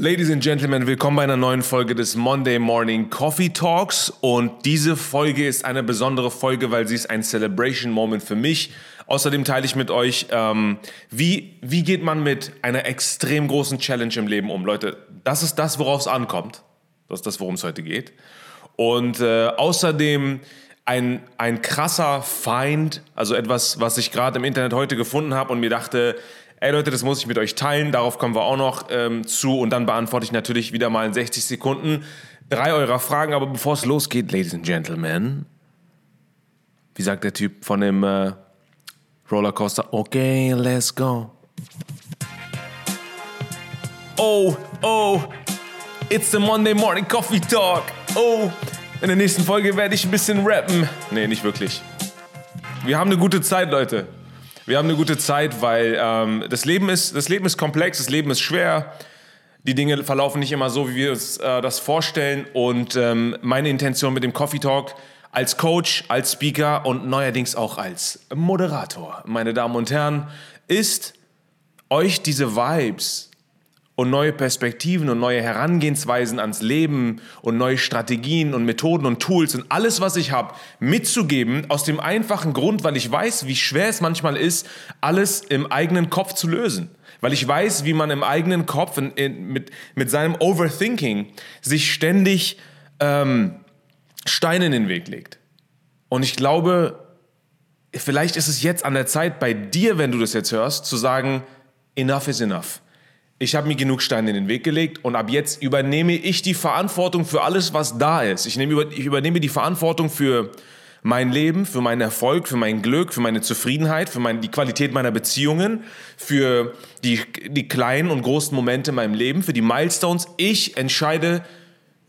Ladies and Gentlemen, willkommen bei einer neuen Folge des Monday Morning Coffee Talks. Und diese Folge ist eine besondere Folge, weil sie ist ein Celebration Moment für mich. Außerdem teile ich mit euch, ähm, wie, wie geht man mit einer extrem großen Challenge im Leben um. Leute, das ist das, worauf es ankommt. Das ist das, worum es heute geht. Und äh, außerdem ein, ein krasser Feind, also etwas, was ich gerade im Internet heute gefunden habe und mir dachte, ey Leute, das muss ich mit euch teilen, darauf kommen wir auch noch ähm, zu und dann beantworte ich natürlich wieder mal in 60 Sekunden drei eurer Fragen, aber bevor es losgeht, Ladies and Gentlemen, wie sagt der Typ von dem äh, Rollercoaster? Okay, let's go. Oh, oh, it's the Monday Morning Coffee Talk. Oh, in der nächsten Folge werde ich ein bisschen rappen. Nee, nicht wirklich. Wir haben eine gute Zeit, Leute. Wir haben eine gute Zeit, weil ähm, das, Leben ist, das Leben ist komplex, das Leben ist schwer. Die Dinge verlaufen nicht immer so, wie wir uns äh, das vorstellen. Und ähm, meine Intention mit dem Coffee Talk als Coach, als Speaker und neuerdings auch als Moderator, meine Damen und Herren, ist euch diese Vibes und neue Perspektiven und neue Herangehensweisen ans Leben und neue Strategien und Methoden und Tools und alles, was ich habe, mitzugeben, aus dem einfachen Grund, weil ich weiß, wie schwer es manchmal ist, alles im eigenen Kopf zu lösen. Weil ich weiß, wie man im eigenen Kopf in, in, mit, mit seinem Overthinking sich ständig ähm, Steine in den Weg legt. Und ich glaube, vielleicht ist es jetzt an der Zeit bei dir, wenn du das jetzt hörst, zu sagen, enough is enough ich habe mir genug Steine in den Weg gelegt und ab jetzt übernehme ich die Verantwortung für alles, was da ist. Ich, nehme, ich übernehme die Verantwortung für mein Leben, für meinen Erfolg, für mein Glück, für meine Zufriedenheit, für mein, die Qualität meiner Beziehungen, für die, die kleinen und großen Momente in meinem Leben, für die Milestones. Ich entscheide,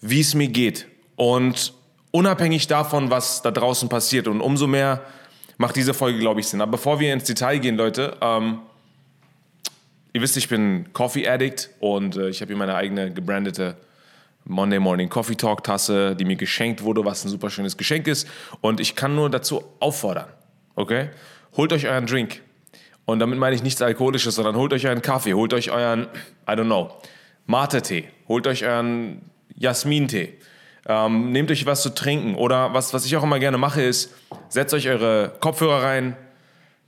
wie es mir geht. Und unabhängig davon, was da draußen passiert. Und umso mehr macht diese Folge, glaube ich, Sinn. Aber bevor wir ins Detail gehen, Leute, ähm, Ihr wisst, ich bin Coffee Addict und äh, ich habe hier meine eigene gebrandete Monday Morning Coffee Talk Tasse, die mir geschenkt wurde, was ein super schönes Geschenk ist. Und ich kann nur dazu auffordern, okay? Holt euch euren Drink. Und damit meine ich nichts Alkoholisches, sondern holt euch euren Kaffee, holt euch euren, I don't know, Mate-Tee, holt euch euren Jasmin-Tee. Ähm, nehmt euch was zu trinken. Oder was, was ich auch immer gerne mache, ist, setzt euch eure Kopfhörer rein,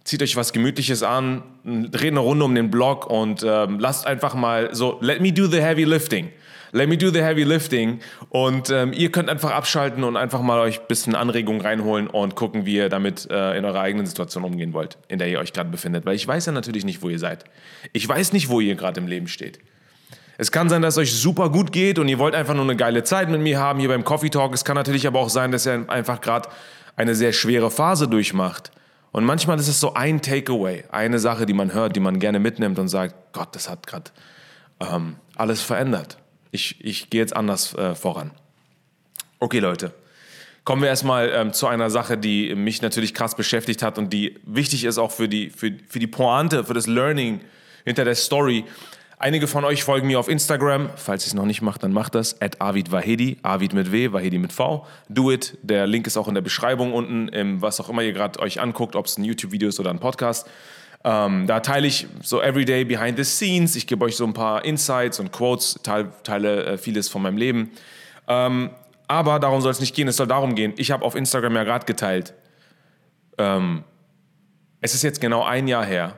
zieht euch was Gemütliches an, dreht eine Runde um den Block und ähm, lasst einfach mal so, let me do the heavy lifting. Let me do the heavy lifting. Und ähm, ihr könnt einfach abschalten und einfach mal euch ein bisschen Anregung reinholen und gucken, wie ihr damit äh, in eurer eigenen Situation umgehen wollt, in der ihr euch gerade befindet. Weil ich weiß ja natürlich nicht, wo ihr seid. Ich weiß nicht, wo ihr gerade im Leben steht. Es kann sein, dass es euch super gut geht und ihr wollt einfach nur eine geile Zeit mit mir haben hier beim Coffee Talk. Es kann natürlich aber auch sein, dass ihr einfach gerade eine sehr schwere Phase durchmacht und manchmal ist es so ein Takeaway, eine Sache, die man hört, die man gerne mitnimmt und sagt, Gott, das hat gerade ähm, alles verändert. Ich, ich gehe jetzt anders äh, voran. Okay, Leute. Kommen wir erstmal ähm, zu einer Sache, die mich natürlich krass beschäftigt hat und die wichtig ist auch für die, für, für die Pointe, für das Learning hinter der Story. Einige von euch folgen mir auf Instagram. Falls ihr es noch nicht macht, dann macht das. At Avid Vahedi. Avid mit W, Vahedi mit V. Do it. Der Link ist auch in der Beschreibung unten, im, was auch immer ihr gerade euch anguckt, ob es ein YouTube-Video ist oder ein Podcast. Ähm, da teile ich so everyday behind the scenes. Ich gebe euch so ein paar Insights und Quotes, teile, teile äh, vieles von meinem Leben. Ähm, aber darum soll es nicht gehen. Es soll darum gehen. Ich habe auf Instagram ja gerade geteilt. Ähm, es ist jetzt genau ein Jahr her,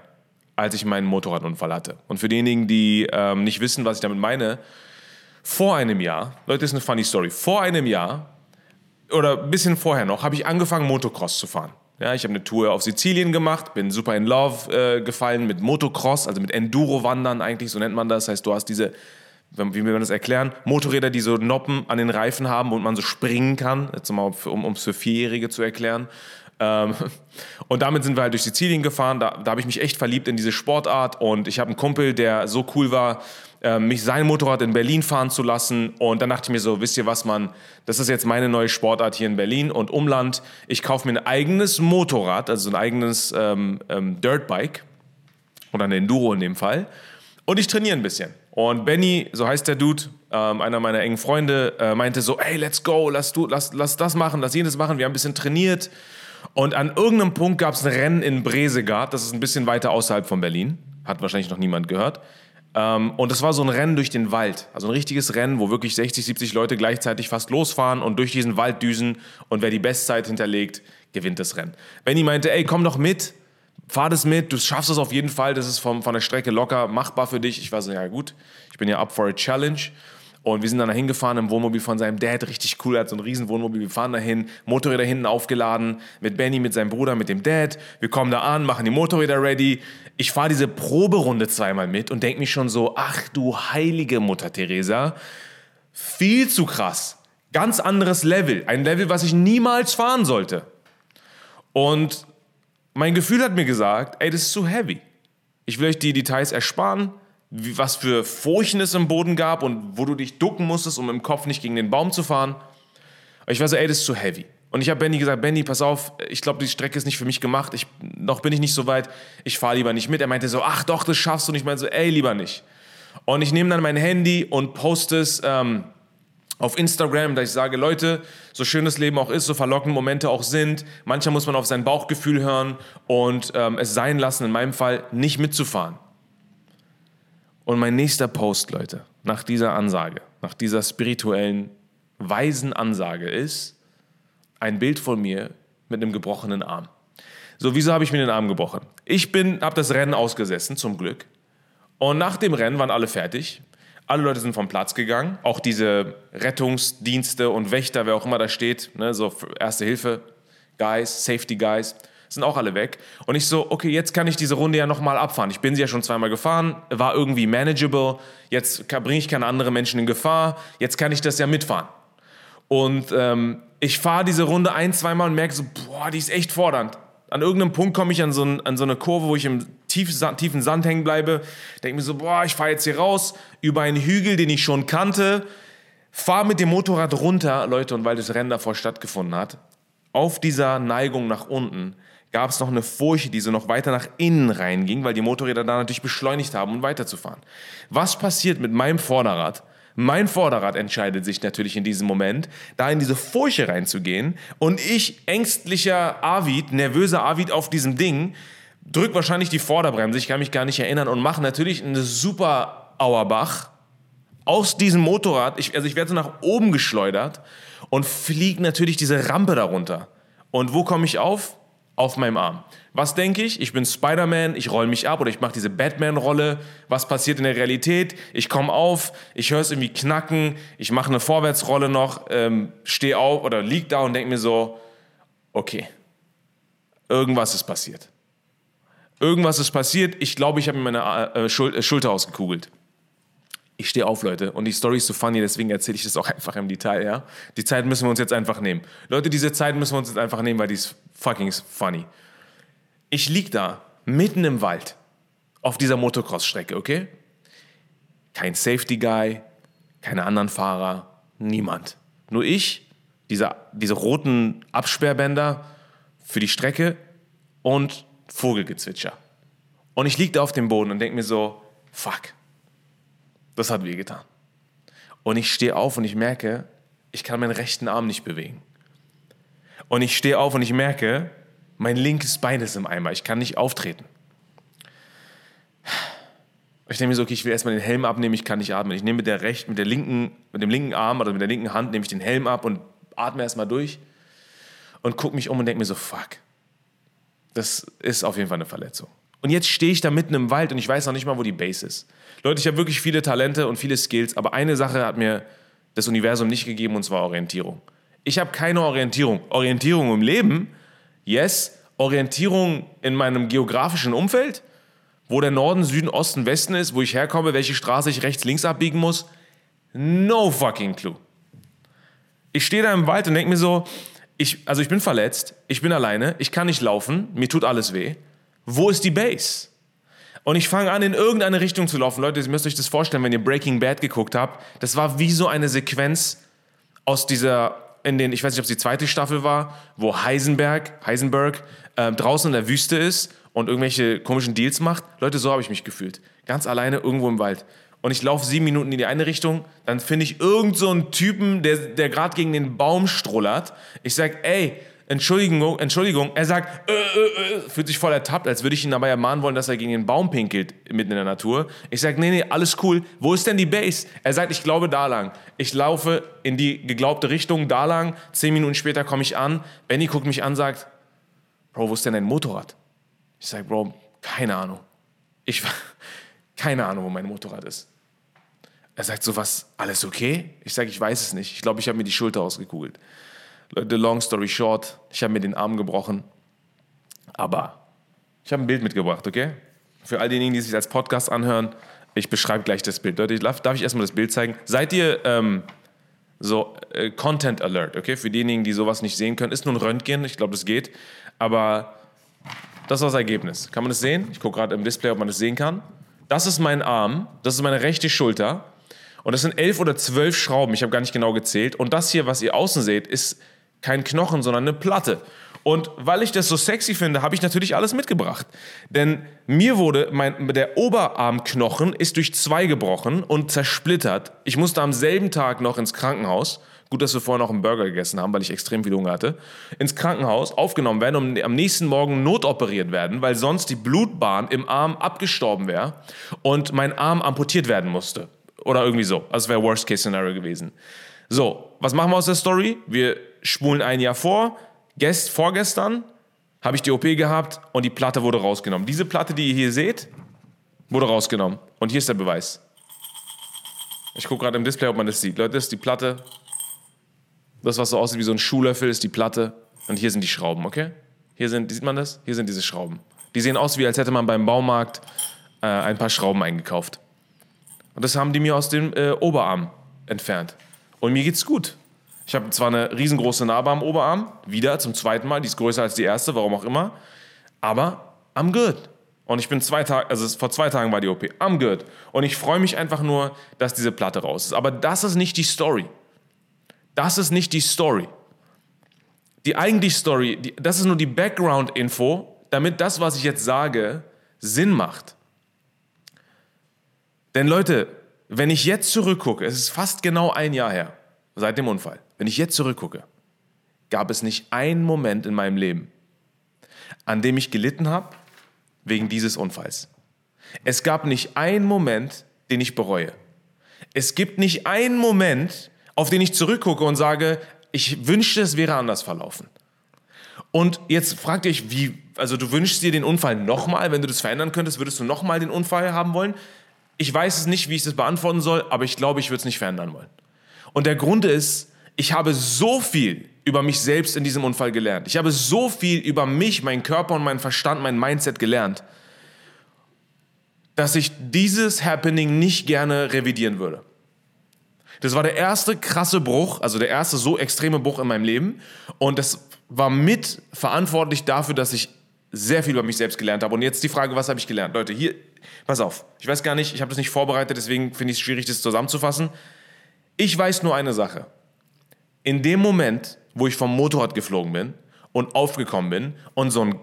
als ich meinen Motorradunfall hatte. Und für diejenigen, die ähm, nicht wissen, was ich damit meine, vor einem Jahr, Leute, das ist eine funny Story, vor einem Jahr oder ein bisschen vorher noch, habe ich angefangen, Motocross zu fahren. Ja, ich habe eine Tour auf Sizilien gemacht, bin super in Love äh, gefallen mit Motocross, also mit Enduro-Wandern eigentlich, so nennt man das. Das heißt, du hast diese, wie will man das erklären, Motorräder, die so Noppen an den Reifen haben und man so springen kann, jetzt um es für Vierjährige zu erklären. Ähm, und damit sind wir halt durch Sizilien gefahren. Da, da habe ich mich echt verliebt in diese Sportart. Und ich habe einen Kumpel, der so cool war, äh, mich sein Motorrad in Berlin fahren zu lassen. Und dann dachte ich mir so, wisst ihr was, Mann, das ist jetzt meine neue Sportart hier in Berlin und Umland. Ich kaufe mir ein eigenes Motorrad, also ein eigenes ähm, ähm, Dirtbike oder ein Enduro in dem Fall. Und ich trainiere ein bisschen. Und Benny, so heißt der Dude, ähm, einer meiner engen Freunde, äh, meinte so, hey, let's go, lass, du, lass, lass das machen, lass jenes machen. Wir haben ein bisschen trainiert. Und an irgendeinem Punkt gab es ein Rennen in Bresegard, das ist ein bisschen weiter außerhalb von Berlin. Hat wahrscheinlich noch niemand gehört. Ähm, und es war so ein Rennen durch den Wald. Also ein richtiges Rennen, wo wirklich 60, 70 Leute gleichzeitig fast losfahren und durch diesen Wald düsen. Und wer die Bestzeit hinterlegt, gewinnt das Rennen. Benny meinte, ey, komm doch mit, fahr das mit, du schaffst es auf jeden Fall, das ist vom, von der Strecke locker machbar für dich. Ich war so, ja gut, ich bin ja up for a challenge. Und wir sind dann da hingefahren im Wohnmobil von seinem Dad, richtig cool, er hat so ein riesen Wohnmobil, wir fahren dahin, Motorräder hinten aufgeladen, mit Benny, mit seinem Bruder, mit dem Dad. Wir kommen da an, machen die Motorräder ready. Ich fahre diese Proberunde zweimal mit und denke mich schon so, ach du heilige Mutter Teresa, viel zu krass. Ganz anderes Level, ein Level, was ich niemals fahren sollte. Und mein Gefühl hat mir gesagt, ey, das ist zu heavy. Ich will euch die Details ersparen wie, was für Furchen es im Boden gab und wo du dich ducken musstest, um im Kopf nicht gegen den Baum zu fahren. ich war so, ey, das ist zu heavy. Und ich habe Benny gesagt, Benny, pass auf, ich glaube, die Strecke ist nicht für mich gemacht. Ich, noch bin ich nicht so weit. Ich fahre lieber nicht mit. Er meinte so, ach doch, das schaffst du. Und ich meinte so, ey, lieber nicht. Und ich nehme dann mein Handy und poste es ähm, auf Instagram, dass ich sage, Leute, so schön das Leben auch ist, so verlockende Momente auch sind, manchmal muss man auf sein Bauchgefühl hören und ähm, es sein lassen, in meinem Fall nicht mitzufahren. Und mein nächster Post, Leute, nach dieser Ansage, nach dieser spirituellen, weisen Ansage ist ein Bild von mir mit einem gebrochenen Arm. So, wieso habe ich mir den Arm gebrochen? Ich habe das Rennen ausgesessen, zum Glück. Und nach dem Rennen waren alle fertig. Alle Leute sind vom Platz gegangen. Auch diese Rettungsdienste und Wächter, wer auch immer da steht, ne, so Erste Hilfe, Guys, Safety Guys sind auch alle weg. Und ich so, okay, jetzt kann ich diese Runde ja nochmal abfahren. Ich bin sie ja schon zweimal gefahren, war irgendwie manageable. Jetzt bringe ich keine anderen Menschen in Gefahr. Jetzt kann ich das ja mitfahren. Und ähm, ich fahre diese Runde ein, zweimal und merke so, boah, die ist echt fordernd. An irgendeinem Punkt komme ich an so, ein, an so, eine Kurve, wo ich im tiefen, tiefen Sand hängen bleibe. Denke mir so, boah, ich fahre jetzt hier raus über einen Hügel, den ich schon kannte. Fahre mit dem Motorrad runter, Leute, und weil das Rennen davor stattgefunden hat, auf dieser Neigung nach unten gab es noch eine Furche, die so noch weiter nach innen reinging, weil die Motorräder da natürlich beschleunigt haben, um weiterzufahren. Was passiert mit meinem Vorderrad? Mein Vorderrad entscheidet sich natürlich in diesem Moment, da in diese Furche reinzugehen und ich, ängstlicher Avid, nervöser Avid auf diesem Ding, drück wahrscheinlich die Vorderbremse, ich kann mich gar nicht erinnern und mache natürlich eine super Auerbach aus diesem Motorrad, ich, also ich werde so nach oben geschleudert und fliege natürlich diese Rampe darunter. Und wo komme ich auf? Auf meinem Arm. Was denke ich? Ich bin Spider-Man, ich roll mich ab oder ich mache diese Batman-Rolle. Was passiert in der Realität? Ich komme auf, ich höre es irgendwie knacken, ich mache eine Vorwärtsrolle noch, ähm, stehe auf oder lieg da und denke mir so, okay, irgendwas ist passiert. Irgendwas ist passiert. Ich glaube, ich habe mir meine äh, Schul äh, Schulter ausgekugelt. Ich stehe auf, Leute, und die Story ist so funny, deswegen erzähle ich das auch einfach im Detail, ja. Die Zeit müssen wir uns jetzt einfach nehmen. Leute, diese Zeit müssen wir uns jetzt einfach nehmen, weil die ist fucking funny. Ich lieg da, mitten im Wald, auf dieser Motocross-Strecke, okay? Kein Safety Guy, keine anderen Fahrer, niemand. Nur ich, diese, diese roten Absperrbänder für die Strecke und Vogelgezwitscher. Und ich lieg da auf dem Boden und denke mir so, fuck, das hat wehgetan. Und ich stehe auf und ich merke, ich kann meinen rechten Arm nicht bewegen. Und ich stehe auf und ich merke, mein linkes Bein ist im Eimer. Ich kann nicht auftreten. Ich denke mir so, okay, ich will erstmal den Helm abnehmen, ich kann nicht atmen. Ich nehme mit der rechten, mit der linken, mit dem linken Arm oder mit der linken Hand nehme ich den Helm ab und atme erstmal durch und gucke mich um und denke mir so, fuck. Das ist auf jeden Fall eine Verletzung. Und jetzt stehe ich da mitten im Wald und ich weiß noch nicht mal, wo die Base ist. Leute, ich habe wirklich viele Talente und viele Skills, aber eine Sache hat mir das Universum nicht gegeben und zwar Orientierung. Ich habe keine Orientierung. Orientierung im Leben, yes. Orientierung in meinem geografischen Umfeld, wo der Norden, Süden, Osten, Westen ist, wo ich herkomme, welche Straße ich rechts, links abbiegen muss. No fucking clue. Ich stehe da im Wald und denke mir so, ich, also ich bin verletzt, ich bin alleine, ich kann nicht laufen, mir tut alles weh. Wo ist die Base? Und ich fange an, in irgendeine Richtung zu laufen. Leute, ihr müsst euch das vorstellen, wenn ihr Breaking Bad geguckt habt. Das war wie so eine Sequenz aus dieser, in den, ich weiß nicht, ob es die zweite Staffel war, wo Heisenberg, Heisenberg äh, draußen in der Wüste ist und irgendwelche komischen Deals macht. Leute, so habe ich mich gefühlt. Ganz alleine irgendwo im Wald. Und ich laufe sieben Minuten in die eine Richtung, dann finde ich irgend so einen Typen, der, der gerade gegen den Baum strullert. Ich sage, ey, Entschuldigung, Entschuldigung. Er sagt, äh, äh, äh, fühlt sich voll ertappt, als würde ich ihn dabei ermahnen wollen, dass er gegen den Baum pinkelt mitten in der Natur. Ich sage, nee, nee, alles cool. Wo ist denn die Base? Er sagt, ich glaube da lang. Ich laufe in die geglaubte Richtung da lang. Zehn Minuten später komme ich an. Benny guckt mich an, sagt, Bro, wo ist denn dein Motorrad? Ich sage, Bro, keine Ahnung. Ich keine Ahnung, wo mein Motorrad ist. Er sagt so, was, alles okay? Ich sage, ich weiß es nicht. Ich glaube, ich habe mir die Schulter ausgekugelt. The long story short, ich habe mir den Arm gebrochen. Aber ich habe ein Bild mitgebracht, okay? Für all diejenigen, die sich als Podcast anhören, ich beschreibe gleich das Bild. Leute, darf ich erstmal das Bild zeigen? Seid ihr ähm, so äh, Content Alert, okay? Für diejenigen, die sowas nicht sehen können, ist nur ein Röntgen, ich glaube, das geht. Aber das war das Ergebnis. Kann man das sehen? Ich gucke gerade im Display, ob man das sehen kann. Das ist mein Arm, das ist meine rechte Schulter. Und das sind elf oder zwölf Schrauben, ich habe gar nicht genau gezählt. Und das hier, was ihr außen seht, ist kein Knochen, sondern eine Platte. Und weil ich das so sexy finde, habe ich natürlich alles mitgebracht. Denn mir wurde mein, der Oberarmknochen ist durch zwei gebrochen und zersplittert. Ich musste am selben Tag noch ins Krankenhaus. Gut, dass wir vorher noch einen Burger gegessen haben, weil ich extrem viel Hunger hatte. Ins Krankenhaus aufgenommen werden und am nächsten Morgen notoperiert werden, weil sonst die Blutbahn im Arm abgestorben wäre und mein Arm amputiert werden musste. Oder irgendwie so. Also wäre Worst-Case-Szenario gewesen. So, was machen wir aus der Story? Wir spulen ein Jahr vor. Gest, vorgestern habe ich die OP gehabt und die Platte wurde rausgenommen. Diese Platte, die ihr hier seht, wurde rausgenommen. Und hier ist der Beweis. Ich gucke gerade im Display, ob man das sieht. Leute, das ist die Platte. Das, was so aussieht wie so ein Schuhlöffel, ist die Platte. Und hier sind die Schrauben, okay? Hier sind, sieht man das? Hier sind diese Schrauben. Die sehen aus, wie als hätte man beim Baumarkt äh, ein paar Schrauben eingekauft. Und das haben die mir aus dem äh, Oberarm entfernt. Und mir geht's gut. Ich habe zwar eine riesengroße Narbe am Oberarm, wieder zum zweiten Mal, die ist größer als die erste, warum auch immer, aber I'm good. Und ich bin zwei Tage, also vor zwei Tagen war die OP, I'm good. Und ich freue mich einfach nur, dass diese Platte raus ist. Aber das ist nicht die Story. Das ist nicht die Story. Die eigentliche Story, die, das ist nur die Background-Info, damit das, was ich jetzt sage, Sinn macht. Denn Leute, wenn ich jetzt zurückgucke, es ist fast genau ein Jahr her, seit dem Unfall, wenn ich jetzt zurückgucke, gab es nicht einen Moment in meinem Leben, an dem ich gelitten habe wegen dieses Unfalls. Es gab nicht einen Moment, den ich bereue. Es gibt nicht einen Moment, auf den ich zurückgucke und sage, ich wünschte, es wäre anders verlaufen. Und jetzt fragt ihr euch, wie, also du wünschst dir den Unfall nochmal, wenn du das verändern könntest, würdest du nochmal den Unfall haben wollen? Ich weiß es nicht, wie ich das beantworten soll, aber ich glaube, ich würde es nicht verändern wollen. Und der Grund ist, ich habe so viel über mich selbst in diesem Unfall gelernt. Ich habe so viel über mich, meinen Körper und meinen Verstand, mein Mindset gelernt, dass ich dieses Happening nicht gerne revidieren würde. Das war der erste krasse Bruch, also der erste so extreme Bruch in meinem Leben. Und das war mit verantwortlich dafür, dass ich sehr viel über mich selbst gelernt habe. Und jetzt die Frage, was habe ich gelernt? Leute, hier, pass auf. Ich weiß gar nicht, ich habe das nicht vorbereitet, deswegen finde ich es schwierig, das zusammenzufassen. Ich weiß nur eine Sache. In dem Moment, wo ich vom Motorrad geflogen bin und aufgekommen bin und so ein,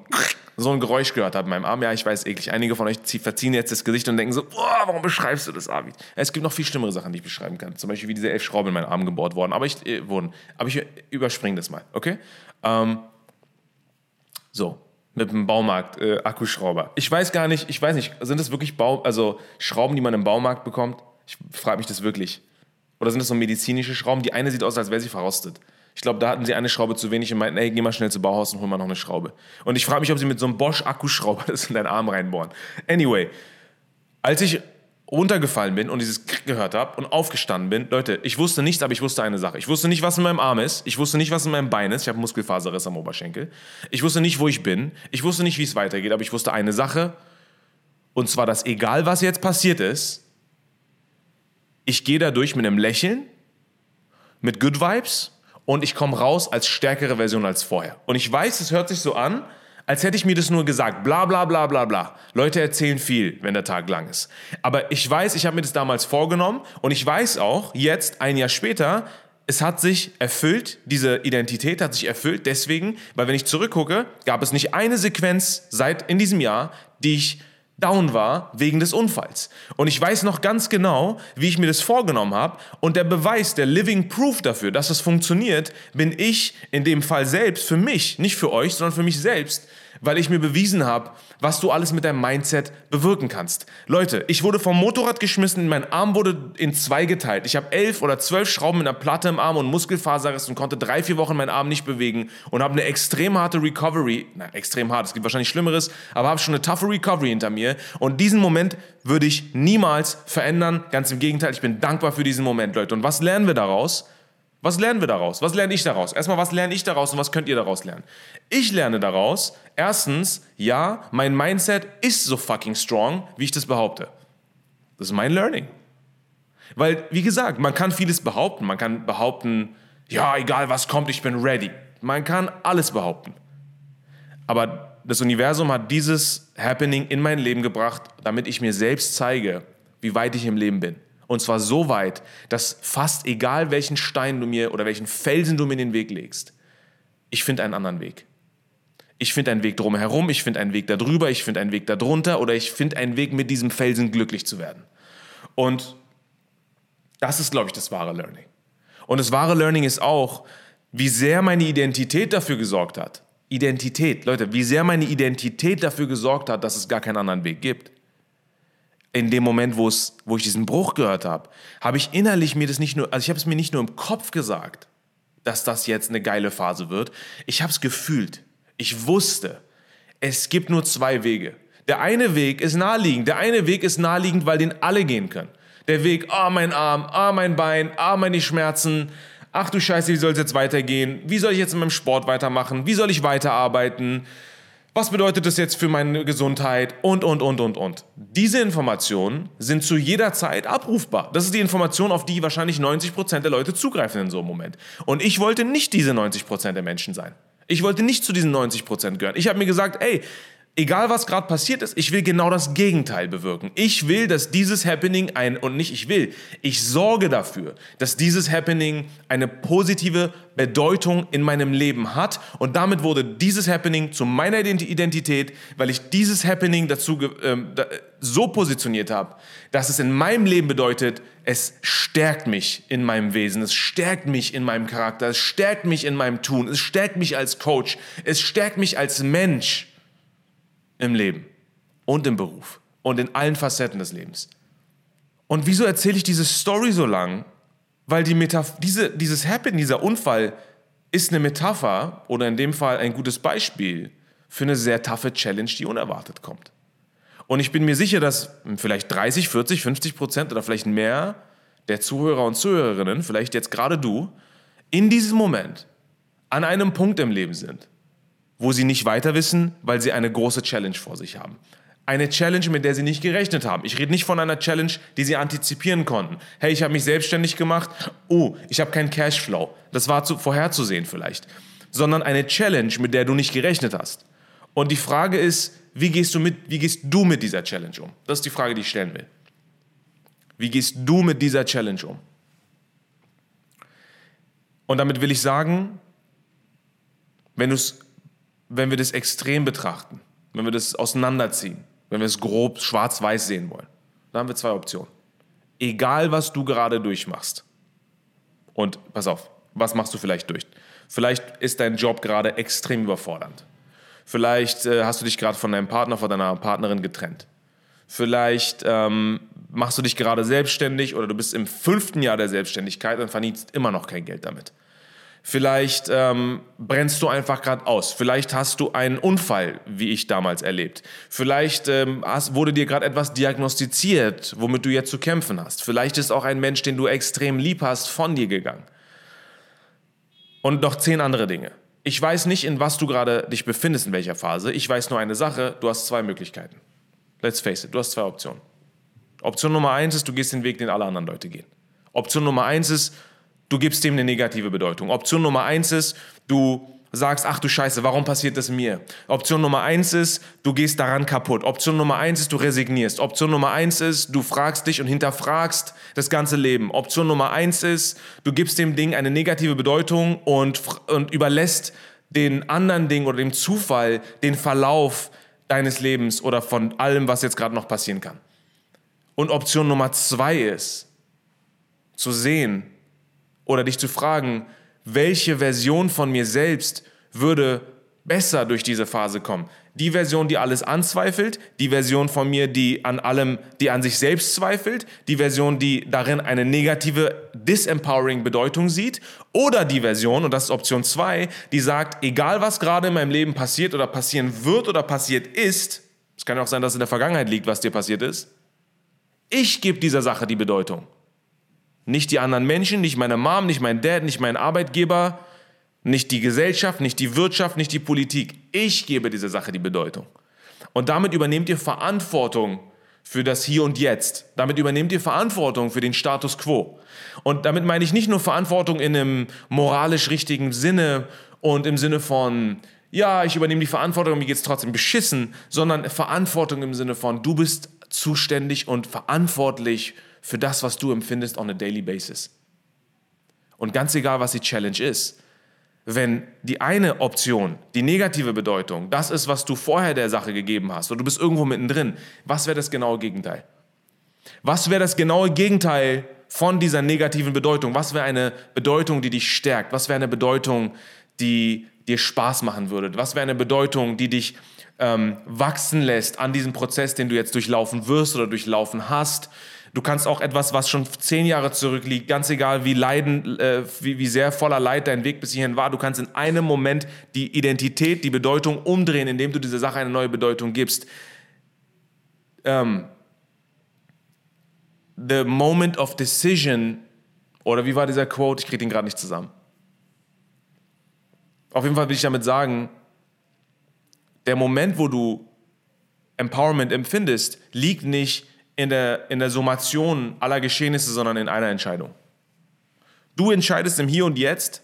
so ein Geräusch gehört habe in meinem Arm, ja, ich weiß eklig, einige von euch verziehen jetzt das Gesicht und denken so, boah, warum beschreibst du das, Avi? Es gibt noch viel schlimmere Sachen, die ich beschreiben kann. Zum Beispiel, wie diese elf Schrauben in meinen Arm gebohrt worden, aber ich, äh, wurden. Aber ich überspringe das mal, okay? Ähm, so, mit dem Baumarkt äh, Akkuschrauber. Ich weiß gar nicht, ich weiß nicht, sind das wirklich Bau, also Schrauben, die man im Baumarkt bekommt? Ich frage mich das wirklich. Oder sind das so medizinische Schrauben? Die eine sieht aus, als wäre sie verrostet. Ich glaube, da hatten sie eine Schraube zu wenig und meinten, ey, geh mal schnell zu Bauhaus und hol mal noch eine Schraube. Und ich frage mich, ob sie mit so einem Bosch-Akkuschrauber das in deinen Arm reinbohren. Anyway, als ich runtergefallen bin und dieses Krieg gehört habe und aufgestanden bin, Leute, ich wusste nichts, aber ich wusste eine Sache. Ich wusste nicht, was in meinem Arm ist. Ich wusste nicht, was in meinem Bein ist. Ich habe Muskelfaserriss am Oberschenkel. Ich wusste nicht, wo ich bin. Ich wusste nicht, wie es weitergeht, aber ich wusste eine Sache. Und zwar, dass egal, was jetzt passiert ist, ich gehe dadurch mit einem Lächeln, mit Good Vibes und ich komme raus als stärkere Version als vorher. Und ich weiß, es hört sich so an, als hätte ich mir das nur gesagt. Bla bla bla bla bla. Leute erzählen viel, wenn der Tag lang ist. Aber ich weiß, ich habe mir das damals vorgenommen und ich weiß auch, jetzt, ein Jahr später, es hat sich erfüllt, diese Identität hat sich erfüllt, deswegen, weil wenn ich zurückgucke, gab es nicht eine Sequenz seit in diesem Jahr, die ich down war wegen des Unfalls. Und ich weiß noch ganz genau, wie ich mir das vorgenommen habe. Und der Beweis, der Living Proof dafür, dass es funktioniert, bin ich in dem Fall selbst, für mich, nicht für euch, sondern für mich selbst, weil ich mir bewiesen habe, was du alles mit deinem Mindset bewirken kannst. Leute, ich wurde vom Motorrad geschmissen, mein Arm wurde in zwei geteilt. Ich habe elf oder zwölf Schrauben mit einer Platte im Arm und Muskelfaserriss und konnte drei, vier Wochen meinen Arm nicht bewegen und habe eine extrem harte Recovery, na, extrem hart, es gibt wahrscheinlich Schlimmeres, aber habe schon eine toughe Recovery hinter mir. Und diesen Moment würde ich niemals verändern. Ganz im Gegenteil, ich bin dankbar für diesen Moment, Leute. Und was lernen wir daraus? Was lernen wir daraus? Was lerne ich daraus? Erstmal, was lerne ich daraus und was könnt ihr daraus lernen? Ich lerne daraus, erstens, ja, mein Mindset ist so fucking strong, wie ich das behaupte. Das ist mein Learning. Weil, wie gesagt, man kann vieles behaupten. Man kann behaupten, ja, egal was kommt, ich bin ready. Man kann alles behaupten. Aber das Universum hat dieses Happening in mein Leben gebracht, damit ich mir selbst zeige, wie weit ich im Leben bin. Und zwar so weit, dass fast egal welchen Stein du mir oder welchen Felsen du mir in den Weg legst, ich finde einen anderen Weg. Ich finde einen Weg drumherum, ich finde einen Weg darüber, ich finde einen Weg darunter oder ich finde einen Weg, mit diesem Felsen glücklich zu werden. Und das ist, glaube ich, das wahre Learning. Und das wahre Learning ist auch, wie sehr meine Identität dafür gesorgt hat. Identität, Leute, wie sehr meine Identität dafür gesorgt hat, dass es gar keinen anderen Weg gibt in dem Moment, wo, es, wo ich diesen Bruch gehört habe, habe ich innerlich mir das nicht nur, also ich habe es mir nicht nur im Kopf gesagt, dass das jetzt eine geile Phase wird. Ich habe es gefühlt. Ich wusste, es gibt nur zwei Wege. Der eine Weg ist naheliegend. Der eine Weg ist naheliegend, weil den alle gehen können. Der Weg, ah, oh, mein Arm, ah, oh, mein Bein, ah, oh, meine Schmerzen. Ach du Scheiße, wie soll es jetzt weitergehen? Wie soll ich jetzt in meinem Sport weitermachen? Wie soll ich weiterarbeiten? Was bedeutet das jetzt für meine Gesundheit? Und, und, und, und, und. Diese Informationen sind zu jeder Zeit abrufbar. Das ist die Information, auf die wahrscheinlich 90% der Leute zugreifen in so einem Moment. Und ich wollte nicht diese 90% der Menschen sein. Ich wollte nicht zu diesen 90% gehören. Ich habe mir gesagt, ey, egal was gerade passiert ist, ich will genau das Gegenteil bewirken. Ich will, dass dieses Happening ein, und nicht ich will, ich sorge dafür, dass dieses Happening eine positive Bedeutung in meinem Leben hat. Und damit wurde dieses Happening zu meiner Identität, weil ich dieses Happening dazu äh, so positioniert habe, dass es in meinem Leben bedeutet, es stärkt mich in meinem Wesen, es stärkt mich in meinem Charakter, es stärkt mich in meinem Tun, es stärkt mich als Coach, es stärkt mich als Mensch im Leben und im Beruf und in allen Facetten des Lebens. Und wieso erzähle ich diese Story so lang? Weil die Metaph diese, dieses Happen, dieser Unfall, ist eine Metapher oder in dem Fall ein gutes Beispiel für eine sehr taffe Challenge, die unerwartet kommt. Und ich bin mir sicher, dass vielleicht 30, 40, 50 Prozent oder vielleicht mehr der Zuhörer und Zuhörerinnen, vielleicht jetzt gerade du, in diesem Moment an einem Punkt im Leben sind, wo sie nicht weiter wissen, weil sie eine große Challenge vor sich haben. Eine Challenge, mit der sie nicht gerechnet haben. Ich rede nicht von einer Challenge, die sie antizipieren konnten. Hey, ich habe mich selbstständig gemacht. Oh, ich habe keinen Cashflow. Das war zu, vorherzusehen vielleicht. Sondern eine Challenge, mit der du nicht gerechnet hast. Und die Frage ist, wie gehst du mit, wie gehst du mit dieser Challenge um? Das ist die Frage, die ich stellen will. Wie gehst du mit dieser Challenge um? Und damit will ich sagen, wenn du es wenn wir das extrem betrachten, wenn wir das auseinanderziehen, wenn wir es grob schwarz-weiß sehen wollen, dann haben wir zwei Optionen. Egal, was du gerade durchmachst. Und pass auf, was machst du vielleicht durch? Vielleicht ist dein Job gerade extrem überfordernd. Vielleicht äh, hast du dich gerade von deinem Partner, von deiner Partnerin getrennt. Vielleicht ähm, machst du dich gerade selbstständig oder du bist im fünften Jahr der Selbstständigkeit und verdienst immer noch kein Geld damit. Vielleicht ähm, brennst du einfach gerade aus. Vielleicht hast du einen Unfall, wie ich damals erlebt. Vielleicht ähm, hast, wurde dir gerade etwas diagnostiziert, womit du jetzt zu kämpfen hast. Vielleicht ist auch ein Mensch, den du extrem lieb hast, von dir gegangen. Und noch zehn andere Dinge. Ich weiß nicht, in was du gerade dich befindest, in welcher Phase. Ich weiß nur eine Sache, du hast zwei Möglichkeiten. Let's face it, du hast zwei Optionen. Option Nummer eins ist, du gehst den Weg, den alle anderen Leute gehen. Option Nummer eins ist, du gibst dem eine negative Bedeutung. Option Nummer eins ist, du sagst, ach du Scheiße, warum passiert das mir? Option Nummer eins ist, du gehst daran kaputt. Option Nummer eins ist, du resignierst. Option Nummer eins ist, du fragst dich und hinterfragst das ganze Leben. Option Nummer eins ist, du gibst dem Ding eine negative Bedeutung und, und überlässt den anderen Ding oder dem Zufall den Verlauf deines Lebens oder von allem, was jetzt gerade noch passieren kann. Und Option Nummer zwei ist, zu sehen oder dich zu fragen, welche Version von mir selbst würde besser durch diese Phase kommen. Die Version, die alles anzweifelt, die Version von mir, die an allem, die an sich selbst zweifelt, die Version, die darin eine negative, disempowering Bedeutung sieht, oder die Version, und das ist Option 2, die sagt, egal was gerade in meinem Leben passiert oder passieren wird oder passiert ist, es kann auch sein, dass es in der Vergangenheit liegt, was dir passiert ist, ich gebe dieser Sache die Bedeutung. Nicht die anderen Menschen, nicht meine Mom, nicht mein Dad, nicht mein Arbeitgeber, nicht die Gesellschaft, nicht die Wirtschaft, nicht die Politik. Ich gebe dieser Sache die Bedeutung. Und damit übernehmt ihr Verantwortung für das Hier und Jetzt. Damit übernehmt ihr Verantwortung für den Status quo. Und damit meine ich nicht nur Verantwortung in einem moralisch richtigen Sinne und im Sinne von, ja, ich übernehme die Verantwortung, mir geht es trotzdem beschissen, sondern Verantwortung im Sinne von, du bist zuständig und verantwortlich für das, was du empfindest on a daily basis. Und ganz egal, was die Challenge ist, wenn die eine Option, die negative Bedeutung, das ist, was du vorher der Sache gegeben hast und du bist irgendwo mittendrin, was wäre das genaue Gegenteil? Was wäre das genaue Gegenteil von dieser negativen Bedeutung? Was wäre eine Bedeutung, die dich stärkt? Was wäre eine Bedeutung, die dir Spaß machen würde? Was wäre eine Bedeutung, die dich ähm, wachsen lässt an diesem Prozess, den du jetzt durchlaufen wirst oder durchlaufen hast? Du kannst auch etwas, was schon zehn Jahre zurückliegt, ganz egal wie leiden, äh, wie, wie sehr voller Leid dein Weg bis hierhin war, du kannst in einem Moment die Identität, die Bedeutung umdrehen, indem du dieser Sache eine neue Bedeutung gibst. Ähm, the moment of decision, oder wie war dieser Quote? Ich kriege den gerade nicht zusammen. Auf jeden Fall will ich damit sagen, der Moment, wo du Empowerment empfindest, liegt nicht in der, in der Summation aller Geschehnisse, sondern in einer Entscheidung. Du entscheidest im Hier und Jetzt,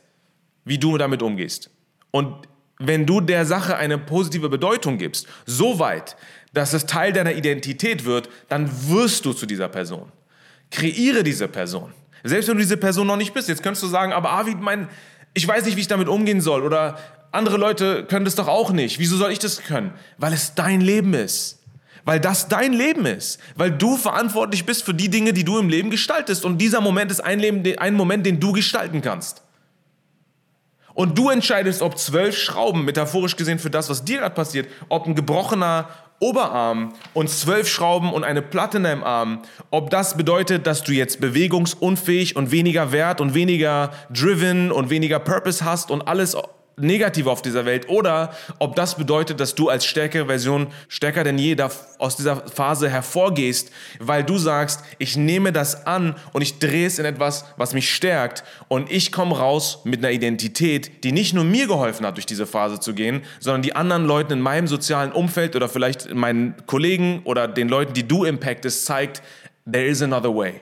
wie du damit umgehst. Und wenn du der Sache eine positive Bedeutung gibst, so weit, dass es Teil deiner Identität wird, dann wirst du zu dieser Person. Kreiere diese Person. Selbst wenn du diese Person noch nicht bist. Jetzt könntest du sagen, aber Arvid, mein, ich weiß nicht, wie ich damit umgehen soll. Oder andere Leute können das doch auch nicht. Wieso soll ich das können? Weil es dein Leben ist weil das dein Leben ist, weil du verantwortlich bist für die Dinge, die du im Leben gestaltest. Und dieser Moment ist ein, Leben, ein Moment, den du gestalten kannst. Und du entscheidest, ob zwölf Schrauben, metaphorisch gesehen für das, was dir gerade passiert, ob ein gebrochener Oberarm und zwölf Schrauben und eine Platte in deinem Arm, ob das bedeutet, dass du jetzt bewegungsunfähig und weniger wert und weniger driven und weniger Purpose hast und alles Negative auf dieser Welt oder ob das bedeutet, dass du als stärkere Version, stärker denn je aus dieser Phase hervorgehst, weil du sagst, ich nehme das an und ich drehe es in etwas, was mich stärkt und ich komme raus mit einer Identität, die nicht nur mir geholfen hat, durch diese Phase zu gehen, sondern die anderen Leuten in meinem sozialen Umfeld oder vielleicht meinen Kollegen oder den Leuten, die du impactest, zeigt, there is another way.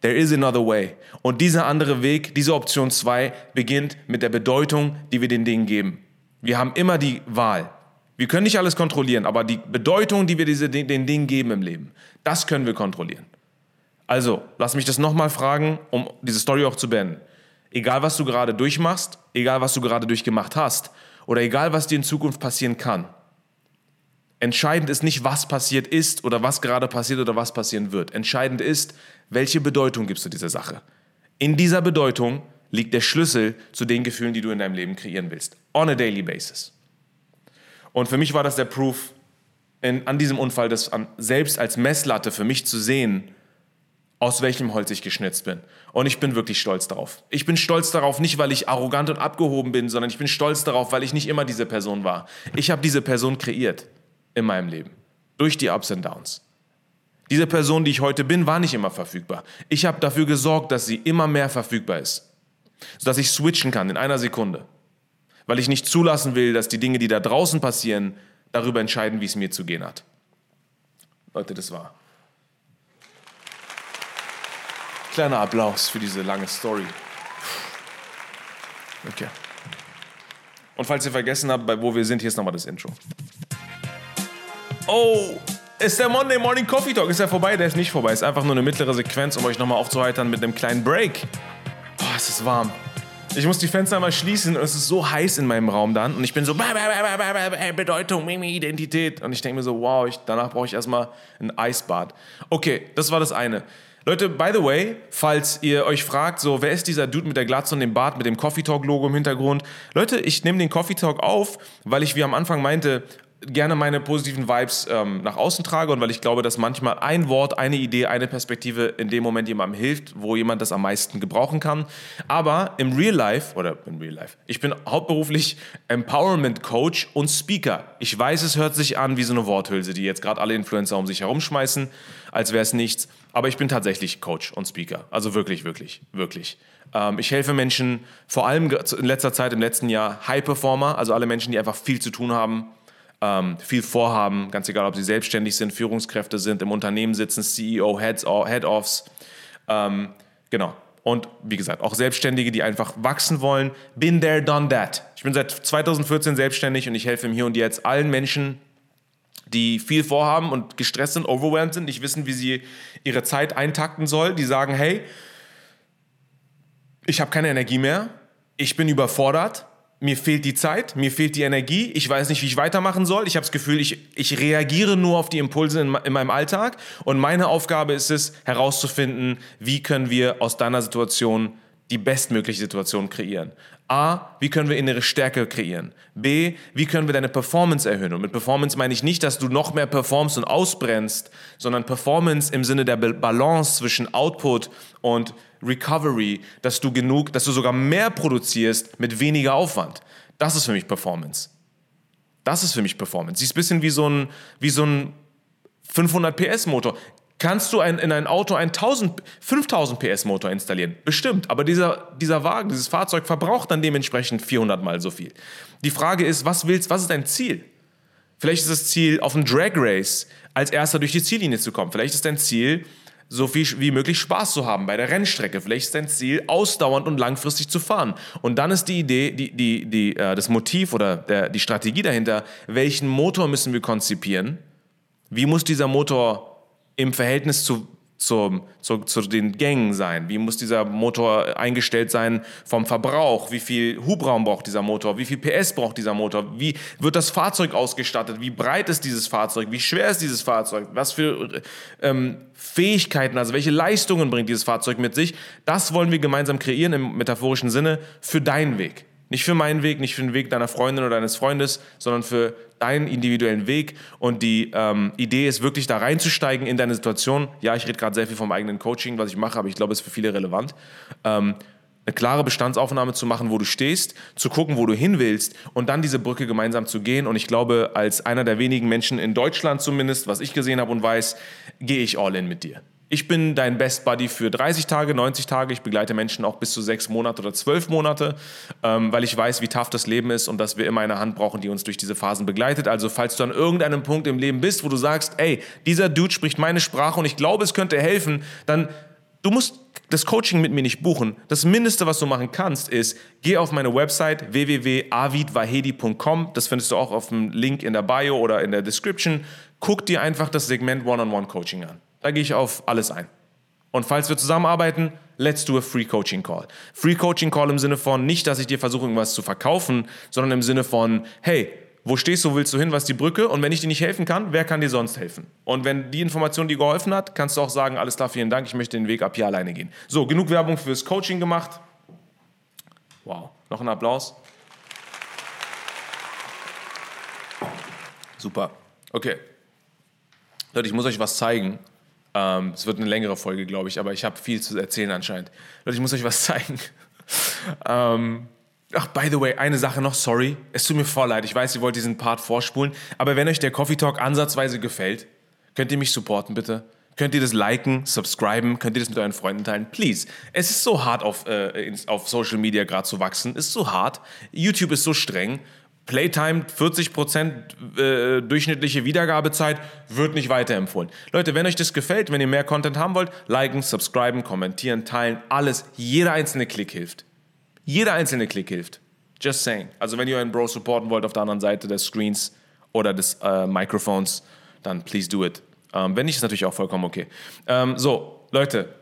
There is another way. Und dieser andere Weg, diese Option 2, beginnt mit der Bedeutung, die wir den Dingen geben. Wir haben immer die Wahl. Wir können nicht alles kontrollieren, aber die Bedeutung, die wir diese, den Dingen geben im Leben, das können wir kontrollieren. Also, lass mich das nochmal fragen, um diese Story auch zu beenden. Egal, was du gerade durchmachst, egal, was du gerade durchgemacht hast, oder egal, was dir in Zukunft passieren kann, Entscheidend ist nicht, was passiert ist oder was gerade passiert oder was passieren wird. Entscheidend ist, welche Bedeutung gibst du dieser Sache. In dieser Bedeutung liegt der Schlüssel zu den Gefühlen, die du in deinem Leben kreieren willst. On a daily basis. Und für mich war das der Proof in, an diesem Unfall, das an, selbst als Messlatte für mich zu sehen, aus welchem Holz ich geschnitzt bin. Und ich bin wirklich stolz darauf. Ich bin stolz darauf, nicht weil ich arrogant und abgehoben bin, sondern ich bin stolz darauf, weil ich nicht immer diese Person war. Ich habe diese Person kreiert in meinem Leben. Durch die Ups und Downs. Diese Person, die ich heute bin, war nicht immer verfügbar. Ich habe dafür gesorgt, dass sie immer mehr verfügbar ist. Sodass ich switchen kann in einer Sekunde. Weil ich nicht zulassen will, dass die Dinge, die da draußen passieren, darüber entscheiden, wie es mir zu gehen hat. Leute, das war. Kleiner Applaus für diese lange Story. Okay. Und falls ihr vergessen habt, wo wir sind, hier ist nochmal das Intro. Oh, ist der Monday Morning Coffee Talk? Ist er vorbei? Der ist nicht vorbei. Ist einfach nur eine mittlere Sequenz, um euch nochmal aufzuheitern mit einem kleinen Break. Oh, es ist warm. Ich muss die Fenster mal schließen und es ist so heiß in meinem Raum dann. Und ich bin so, Bedeutung, Identität. Und ich denke mir so, wow, ich, danach brauche ich erstmal ein Eisbad. Okay, das war das eine. Leute, by the way, falls ihr euch fragt, so, wer ist dieser Dude mit der Glatze und dem Bart mit dem Coffee Talk Logo im Hintergrund? Leute, ich nehme den Coffee Talk auf, weil ich, wie am Anfang meinte, gerne meine positiven Vibes ähm, nach außen trage und weil ich glaube, dass manchmal ein Wort, eine Idee, eine Perspektive in dem Moment jemandem hilft, wo jemand das am meisten gebrauchen kann. Aber im Real Life, oder im Real Life, ich bin hauptberuflich Empowerment Coach und Speaker. Ich weiß, es hört sich an wie so eine Worthülse, die jetzt gerade alle Influencer um sich herumschmeißen, als wäre es nichts. Aber ich bin tatsächlich Coach und Speaker. Also wirklich, wirklich, wirklich. Ähm, ich helfe Menschen, vor allem in letzter Zeit, im letzten Jahr, High Performer, also alle Menschen, die einfach viel zu tun haben, ähm, viel vorhaben, ganz egal, ob sie selbstständig sind, Führungskräfte sind, im Unternehmen sitzen, CEO, Heads, Head-Offs. Ähm, genau. Und wie gesagt, auch Selbstständige, die einfach wachsen wollen. Been there, done that. Ich bin seit 2014 selbstständig und ich helfe im Hier und Jetzt allen Menschen, die viel vorhaben und gestresst sind, overwhelmed sind, nicht wissen, wie sie ihre Zeit eintakten sollen, die sagen, hey, ich habe keine Energie mehr, ich bin überfordert, mir fehlt die Zeit, mir fehlt die Energie, ich weiß nicht, wie ich weitermachen soll. Ich habe das Gefühl, ich, ich reagiere nur auf die Impulse in, in, meinem Alltag. Und meine Aufgabe ist es, herauszufinden, wie können wir aus deiner Situation die bestmögliche Situation kreieren. A, wie können wir innere Stärke kreieren? B, wie können wir deine Performance erhöhen? Und mit Performance meine ich nicht, dass du noch mehr performst und ausbrennst, sondern Performance im Sinne der Balance zwischen Output und Recovery, dass du genug, dass du sogar mehr produzierst mit weniger Aufwand. Das ist für mich Performance. Das ist für mich Performance. Sie ist ein bisschen wie so ein, wie so ein 500 PS Motor. Kannst du ein, in ein Auto einen 1000, 5000 PS Motor installieren? Bestimmt. Aber dieser, dieser Wagen, dieses Fahrzeug verbraucht dann dementsprechend 400 mal so viel. Die Frage ist, was willst, was ist dein Ziel? Vielleicht ist das Ziel, auf einem Drag Race als erster durch die Ziellinie zu kommen. Vielleicht ist dein Ziel, so viel wie möglich Spaß zu haben bei der Rennstrecke. Vielleicht ist dein Ziel, ausdauernd und langfristig zu fahren. Und dann ist die Idee, die, die, die, äh, das Motiv oder der, die Strategie dahinter, welchen Motor müssen wir konzipieren? Wie muss dieser Motor im Verhältnis zu zum, zu, zu den Gängen sein? Wie muss dieser Motor eingestellt sein vom Verbrauch? Wie viel Hubraum braucht dieser Motor? Wie viel PS braucht dieser Motor? Wie wird das Fahrzeug ausgestattet? Wie breit ist dieses Fahrzeug? Wie schwer ist dieses Fahrzeug? Was für ähm, Fähigkeiten, also welche Leistungen bringt dieses Fahrzeug mit sich? Das wollen wir gemeinsam kreieren im metaphorischen Sinne für deinen Weg. Nicht für meinen Weg, nicht für den Weg deiner Freundin oder deines Freundes, sondern für deinen individuellen Weg. Und die ähm, Idee ist wirklich da reinzusteigen in deine Situation. Ja, ich rede gerade sehr viel vom eigenen Coaching, was ich mache, aber ich glaube, es ist für viele relevant. Ähm, eine klare Bestandsaufnahme zu machen, wo du stehst, zu gucken, wo du hin willst und dann diese Brücke gemeinsam zu gehen. Und ich glaube, als einer der wenigen Menschen in Deutschland zumindest, was ich gesehen habe und weiß, gehe ich all in mit dir. Ich bin dein Best Buddy für 30 Tage, 90 Tage. Ich begleite Menschen auch bis zu sechs Monate oder zwölf Monate, ähm, weil ich weiß, wie tough das Leben ist und dass wir immer eine Hand brauchen, die uns durch diese Phasen begleitet. Also falls du an irgendeinem Punkt im Leben bist, wo du sagst, ey, dieser Dude spricht meine Sprache und ich glaube, es könnte helfen, dann du musst das Coaching mit mir nicht buchen. Das Mindeste, was du machen kannst, ist, geh auf meine Website www.avidvahedi.com. Das findest du auch auf dem Link in der Bio oder in der Description. Guck dir einfach das Segment One-on-One-Coaching an. Da gehe ich auf alles ein. Und falls wir zusammenarbeiten, let's do a free coaching call. Free coaching call im Sinne von nicht, dass ich dir versuche, irgendwas zu verkaufen, sondern im Sinne von, hey, wo stehst du, willst du hin, was ist die Brücke? Und wenn ich dir nicht helfen kann, wer kann dir sonst helfen? Und wenn die Information dir geholfen hat, kannst du auch sagen, alles klar, vielen Dank, ich möchte den Weg ab hier alleine gehen. So, genug Werbung fürs Coaching gemacht. Wow, noch ein Applaus. Super. Okay. Leute, ich muss euch was zeigen. Ähm, es wird eine längere Folge, glaube ich, aber ich habe viel zu erzählen anscheinend. Leute, ich muss euch was zeigen. ähm, ach, by the way, eine Sache noch, sorry. Es tut mir voll leid. Ich weiß, ihr wollt diesen Part vorspulen, aber wenn euch der Coffee Talk ansatzweise gefällt, könnt ihr mich supporten, bitte. Könnt ihr das liken, subscriben, könnt ihr das mit euren Freunden teilen? Please. Es ist so hart, auf, äh, auf Social Media gerade zu wachsen. Es ist so hart. YouTube ist so streng. Playtime 40% äh, durchschnittliche Wiedergabezeit wird nicht weiterempfohlen. Leute, wenn euch das gefällt, wenn ihr mehr Content haben wollt, liken, subscriben, kommentieren, teilen, alles. Jeder einzelne Klick hilft. Jeder einzelne Klick hilft. Just saying. Also wenn ihr euren Bro supporten wollt auf der anderen Seite des Screens oder des äh, Mikrofons, dann please do it. Ähm, wenn nicht, ist natürlich auch vollkommen okay. Ähm, so, Leute,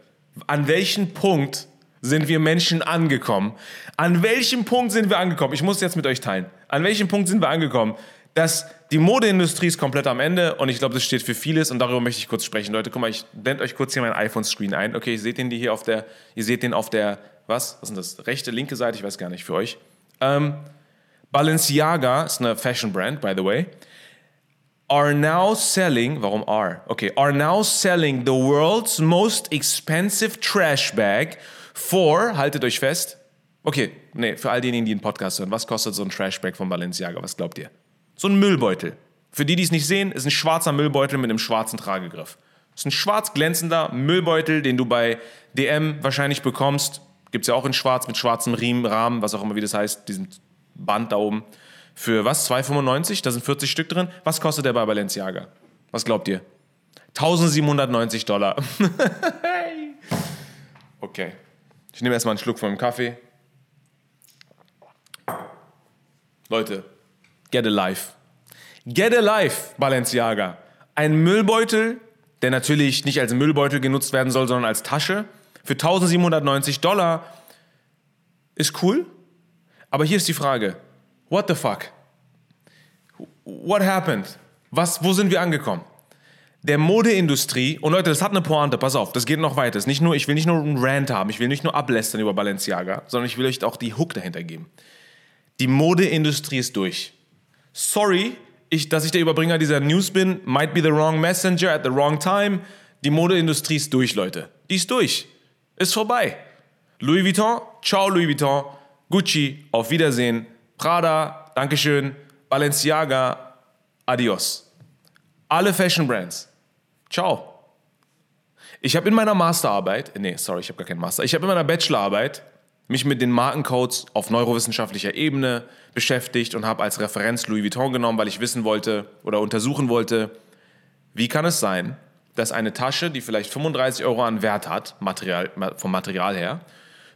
an welchem Punkt sind wir Menschen angekommen? An welchem Punkt sind wir angekommen? Ich muss jetzt mit euch teilen. An welchem Punkt sind wir angekommen? Dass die Modeindustrie ist komplett am Ende und ich glaube, das steht für vieles und darüber möchte ich kurz sprechen. Leute, guck mal, ich blende euch kurz hier mein iPhone-Screen ein. Okay, ihr seht den hier auf der, ihr seht den auf der, was? Was ist das? Rechte, linke Seite? Ich weiß gar nicht für euch. Ähm, Balenciaga ist eine Fashion-Brand, by the way are now selling, warum are? Okay, are now selling the world's most expensive trash bag for, haltet euch fest, okay, nee, für all diejenigen, die einen Podcast hören, was kostet so ein Trash Bag von Balenciaga, was glaubt ihr? So ein Müllbeutel. Für die, die es nicht sehen, ist ein schwarzer Müllbeutel mit einem schwarzen Tragegriff. Ist ein schwarz glänzender Müllbeutel, den du bei DM wahrscheinlich bekommst. Gibt es ja auch in schwarz mit schwarzem Riemen, Rahmen, was auch immer wie das heißt, diesen Band da oben. Für was? 2,95? Da sind 40 Stück drin. Was kostet der bei Balenciaga? Was glaubt ihr? 1790 Dollar. okay. Ich nehme erstmal einen Schluck von dem Kaffee. Leute, get alive. Get alive, Balenciaga. Ein Müllbeutel, der natürlich nicht als Müllbeutel genutzt werden soll, sondern als Tasche. Für 1790 Dollar ist cool. Aber hier ist die Frage: What the fuck? What happened? Was, wo sind wir angekommen? Der Modeindustrie, und Leute, das hat eine Pointe, pass auf, das geht noch weiter. Nicht nur, ich will nicht nur einen Rant haben, ich will nicht nur ablästern über Balenciaga, sondern ich will euch auch die Hook dahinter geben. Die Modeindustrie ist durch. Sorry, ich, dass ich der Überbringer dieser News bin, might be the wrong messenger at the wrong time. Die Modeindustrie ist durch, Leute. Die ist durch. Ist vorbei. Louis Vuitton, ciao Louis Vuitton. Gucci, auf Wiedersehen. Prada, Dankeschön, Balenciaga, adios. Alle Fashion Brands, ciao. Ich habe in meiner Masterarbeit, nee, sorry, ich habe gar keinen Master, ich habe in meiner Bachelorarbeit mich mit den Markencodes auf neurowissenschaftlicher Ebene beschäftigt und habe als Referenz Louis Vuitton genommen, weil ich wissen wollte oder untersuchen wollte, wie kann es sein, dass eine Tasche, die vielleicht 35 Euro an Wert hat, Material, vom Material her,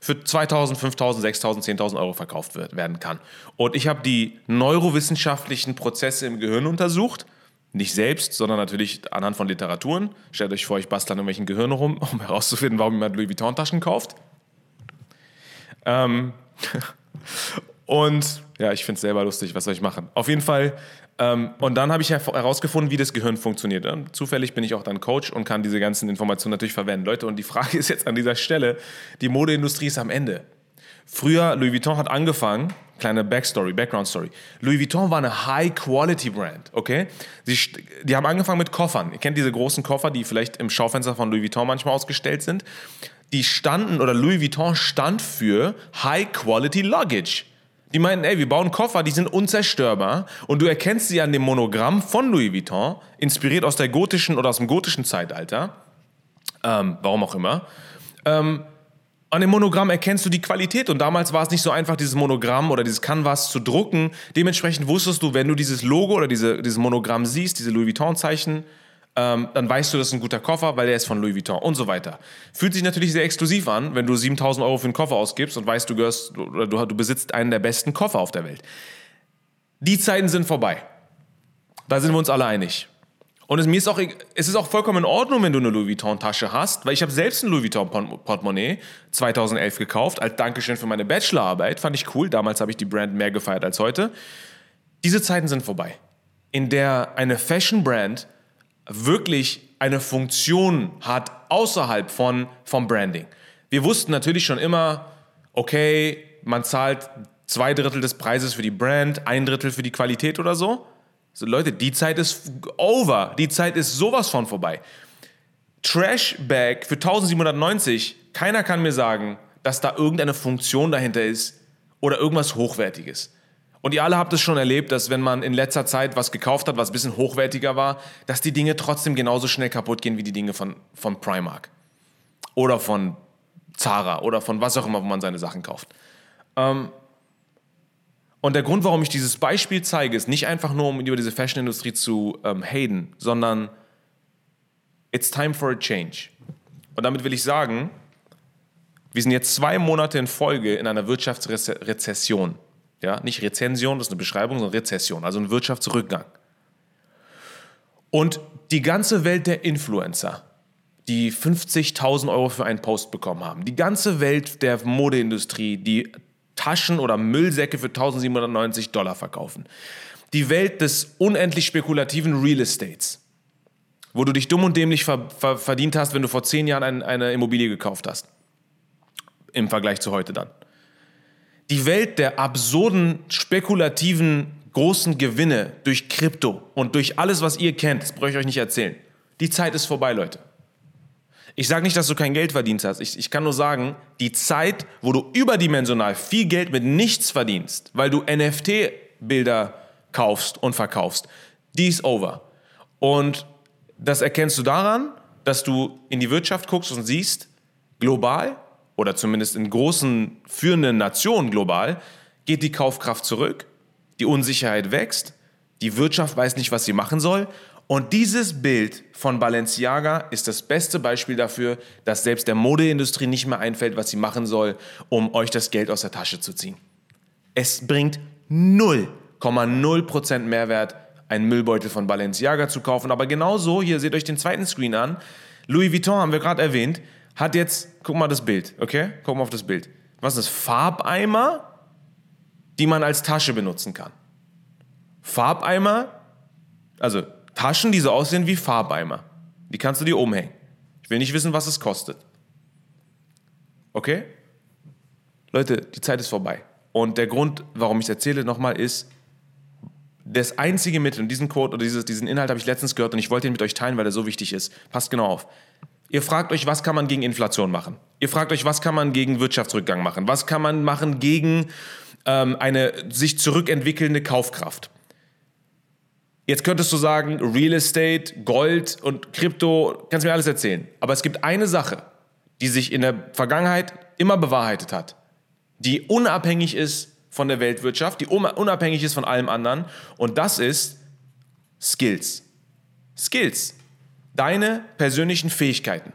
für 2000, 5000, 6000, 10.000 Euro verkauft wird, werden kann. Und ich habe die neurowissenschaftlichen Prozesse im Gehirn untersucht. Nicht selbst, sondern natürlich anhand von Literaturen. Stellt euch vor, ich bastle an irgendwelchen Gehirn rum, um herauszufinden, warum jemand Louis Vuitton-Taschen kauft. Ähm und ja, ich finde es selber lustig, was soll ich machen? Auf jeden Fall ähm, und dann habe ich herausgefunden, wie das Gehirn funktioniert. Und zufällig bin ich auch dann Coach und kann diese ganzen Informationen natürlich verwenden. Leute, und die Frage ist jetzt an dieser Stelle, die Modeindustrie ist am Ende. Früher, Louis Vuitton hat angefangen, kleine Backstory, Background Story. Louis Vuitton war eine High-Quality-Brand, okay? Sie, die haben angefangen mit Koffern. Ihr kennt diese großen Koffer, die vielleicht im Schaufenster von Louis Vuitton manchmal ausgestellt sind. Die standen, oder Louis Vuitton stand für High-Quality Luggage. Die meinten, ey, wir bauen Koffer, die sind unzerstörbar und du erkennst sie an dem Monogramm von Louis Vuitton, inspiriert aus der gotischen oder aus dem gotischen Zeitalter, ähm, warum auch immer. Ähm, an dem Monogramm erkennst du die Qualität und damals war es nicht so einfach, dieses Monogramm oder dieses Canvas zu drucken. Dementsprechend wusstest du, wenn du dieses Logo oder diese, dieses Monogramm siehst, diese Louis Vuitton-Zeichen, ähm, dann weißt du, das ist ein guter Koffer, weil der ist von Louis Vuitton und so weiter. Fühlt sich natürlich sehr exklusiv an, wenn du 7000 Euro für einen Koffer ausgibst und weißt, du, gehörst, oder du, du besitzt einen der besten Koffer auf der Welt. Die Zeiten sind vorbei. Da sind wir uns alle einig. Und es, mir ist auch, es ist auch vollkommen in Ordnung, wenn du eine Louis Vuitton-Tasche hast, weil ich habe selbst ein Louis Vuitton-Portemonnaie 2011 gekauft, als Dankeschön für meine Bachelorarbeit. Fand ich cool. Damals habe ich die Brand mehr gefeiert als heute. Diese Zeiten sind vorbei, in der eine Fashion-Brand wirklich eine Funktion hat außerhalb von, vom Branding. Wir wussten natürlich schon immer, okay, man zahlt zwei Drittel des Preises für die Brand, ein Drittel für die Qualität oder so. So Leute, die Zeit ist over. Die Zeit ist sowas von vorbei. Trash Bag für 1790, keiner kann mir sagen, dass da irgendeine Funktion dahinter ist oder irgendwas Hochwertiges. Und ihr alle habt es schon erlebt, dass wenn man in letzter Zeit was gekauft hat, was ein bisschen hochwertiger war, dass die Dinge trotzdem genauso schnell kaputt gehen wie die Dinge von, von Primark. Oder von Zara oder von was auch immer, wo man seine Sachen kauft. Ähm, und der Grund, warum ich dieses Beispiel zeige, ist nicht einfach nur, um über diese Fashion-Industrie zu ähm, haten, sondern it's time for a change. Und damit will ich sagen, wir sind jetzt zwei Monate in Folge in einer Wirtschaftsrezession. Ja, nicht Rezension, das ist eine Beschreibung, sondern Rezession, also ein Wirtschaftsrückgang. Und die ganze Welt der Influencer, die 50.000 Euro für einen Post bekommen haben. Die ganze Welt der Modeindustrie, die Taschen oder Müllsäcke für 1790 Dollar verkaufen. Die Welt des unendlich spekulativen Real Estates, wo du dich dumm und dämlich ver ver verdient hast, wenn du vor zehn Jahren ein, eine Immobilie gekauft hast. Im Vergleich zu heute dann. Die Welt der absurden, spekulativen, großen Gewinne durch Krypto und durch alles, was ihr kennt, das brauche ich euch nicht erzählen. Die Zeit ist vorbei, Leute. Ich sage nicht, dass du kein Geld verdient hast. Ich, ich kann nur sagen, die Zeit, wo du überdimensional viel Geld mit nichts verdienst, weil du NFT-Bilder kaufst und verkaufst, die ist over. Und das erkennst du daran, dass du in die Wirtschaft guckst und siehst, global oder zumindest in großen führenden Nationen global, geht die Kaufkraft zurück, die Unsicherheit wächst, die Wirtschaft weiß nicht, was sie machen soll und dieses Bild von Balenciaga ist das beste Beispiel dafür, dass selbst der Modeindustrie nicht mehr einfällt, was sie machen soll, um euch das Geld aus der Tasche zu ziehen. Es bringt 0,0% Mehrwert, einen Müllbeutel von Balenciaga zu kaufen. Aber genauso, hier seht euch den zweiten Screen an. Louis Vuitton haben wir gerade erwähnt, hat jetzt, guck mal das Bild, okay? Guck mal auf das Bild. Was ist das? Farbeimer, die man als Tasche benutzen kann. Farbeimer, also Taschen, die so aussehen wie Farbeimer. Die kannst du dir umhängen. Ich will nicht wissen, was es kostet. Okay? Leute, die Zeit ist vorbei. Und der Grund, warum ich es erzähle nochmal, ist, das einzige Mittel, und diesen Quote oder dieses, diesen Inhalt habe ich letztens gehört und ich wollte ihn mit euch teilen, weil er so wichtig ist. Passt genau auf. Ihr fragt euch, was kann man gegen Inflation machen? Ihr fragt euch, was kann man gegen Wirtschaftsrückgang machen? Was kann man machen gegen ähm, eine sich zurückentwickelnde Kaufkraft? Jetzt könntest du sagen, Real Estate, Gold und Krypto, kannst mir alles erzählen. Aber es gibt eine Sache, die sich in der Vergangenheit immer bewahrheitet hat, die unabhängig ist von der Weltwirtschaft, die unabhängig ist von allem anderen. Und das ist Skills. Skills. Deine persönlichen Fähigkeiten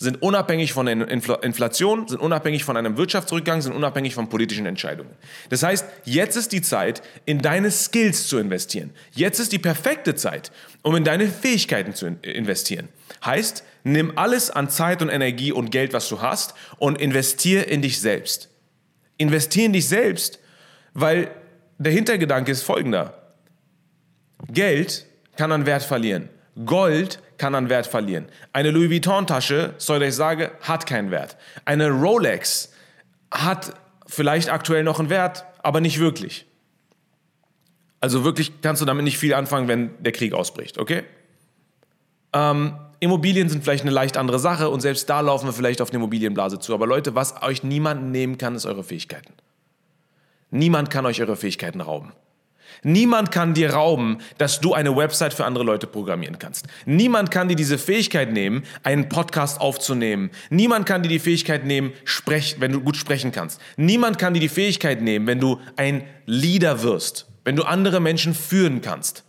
sind unabhängig von der Inflation, sind unabhängig von einem Wirtschaftsrückgang, sind unabhängig von politischen Entscheidungen. Das heißt, jetzt ist die Zeit, in deine Skills zu investieren. Jetzt ist die perfekte Zeit, um in deine Fähigkeiten zu investieren. Heißt, nimm alles an Zeit und Energie und Geld, was du hast, und investier in dich selbst. Investier in dich selbst, weil der Hintergedanke ist folgender. Geld kann an Wert verlieren. Gold kann an Wert verlieren. Eine Louis Vuitton-Tasche, soll ich sagen, hat keinen Wert. Eine Rolex hat vielleicht aktuell noch einen Wert, aber nicht wirklich. Also wirklich kannst du damit nicht viel anfangen, wenn der Krieg ausbricht, okay? Ähm, Immobilien sind vielleicht eine leicht andere Sache und selbst da laufen wir vielleicht auf eine Immobilienblase zu. Aber Leute, was euch niemand nehmen kann, ist eure Fähigkeiten. Niemand kann euch eure Fähigkeiten rauben. Niemand kann dir rauben, dass du eine Website für andere Leute programmieren kannst. Niemand kann dir diese Fähigkeit nehmen, einen Podcast aufzunehmen. Niemand kann dir die Fähigkeit nehmen, sprech, wenn du gut sprechen kannst. Niemand kann dir die Fähigkeit nehmen, wenn du ein Leader wirst, wenn du andere Menschen führen kannst.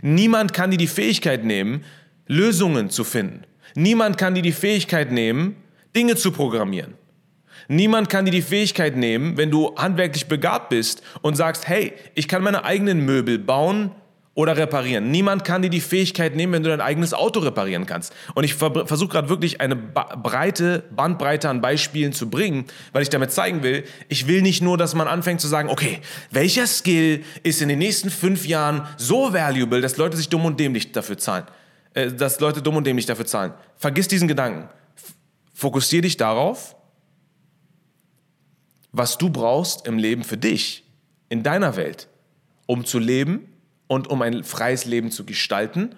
Niemand kann dir die Fähigkeit nehmen, Lösungen zu finden. Niemand kann dir die Fähigkeit nehmen, Dinge zu programmieren. Niemand kann dir die Fähigkeit nehmen, wenn du handwerklich begabt bist und sagst, hey, ich kann meine eigenen Möbel bauen oder reparieren. Niemand kann dir die Fähigkeit nehmen, wenn du dein eigenes Auto reparieren kannst. Und ich versuche gerade wirklich eine breite Bandbreite an Beispielen zu bringen, weil ich damit zeigen will, ich will nicht nur, dass man anfängt zu sagen, okay, welcher Skill ist in den nächsten fünf Jahren so valuable, dass Leute sich dumm und dämlich dafür zahlen, äh, dass Leute dumm und dämlich dafür zahlen. Vergiss diesen Gedanken. Fokussiere dich darauf, was du brauchst im Leben für dich, in deiner Welt, um zu leben und um ein freies Leben zu gestalten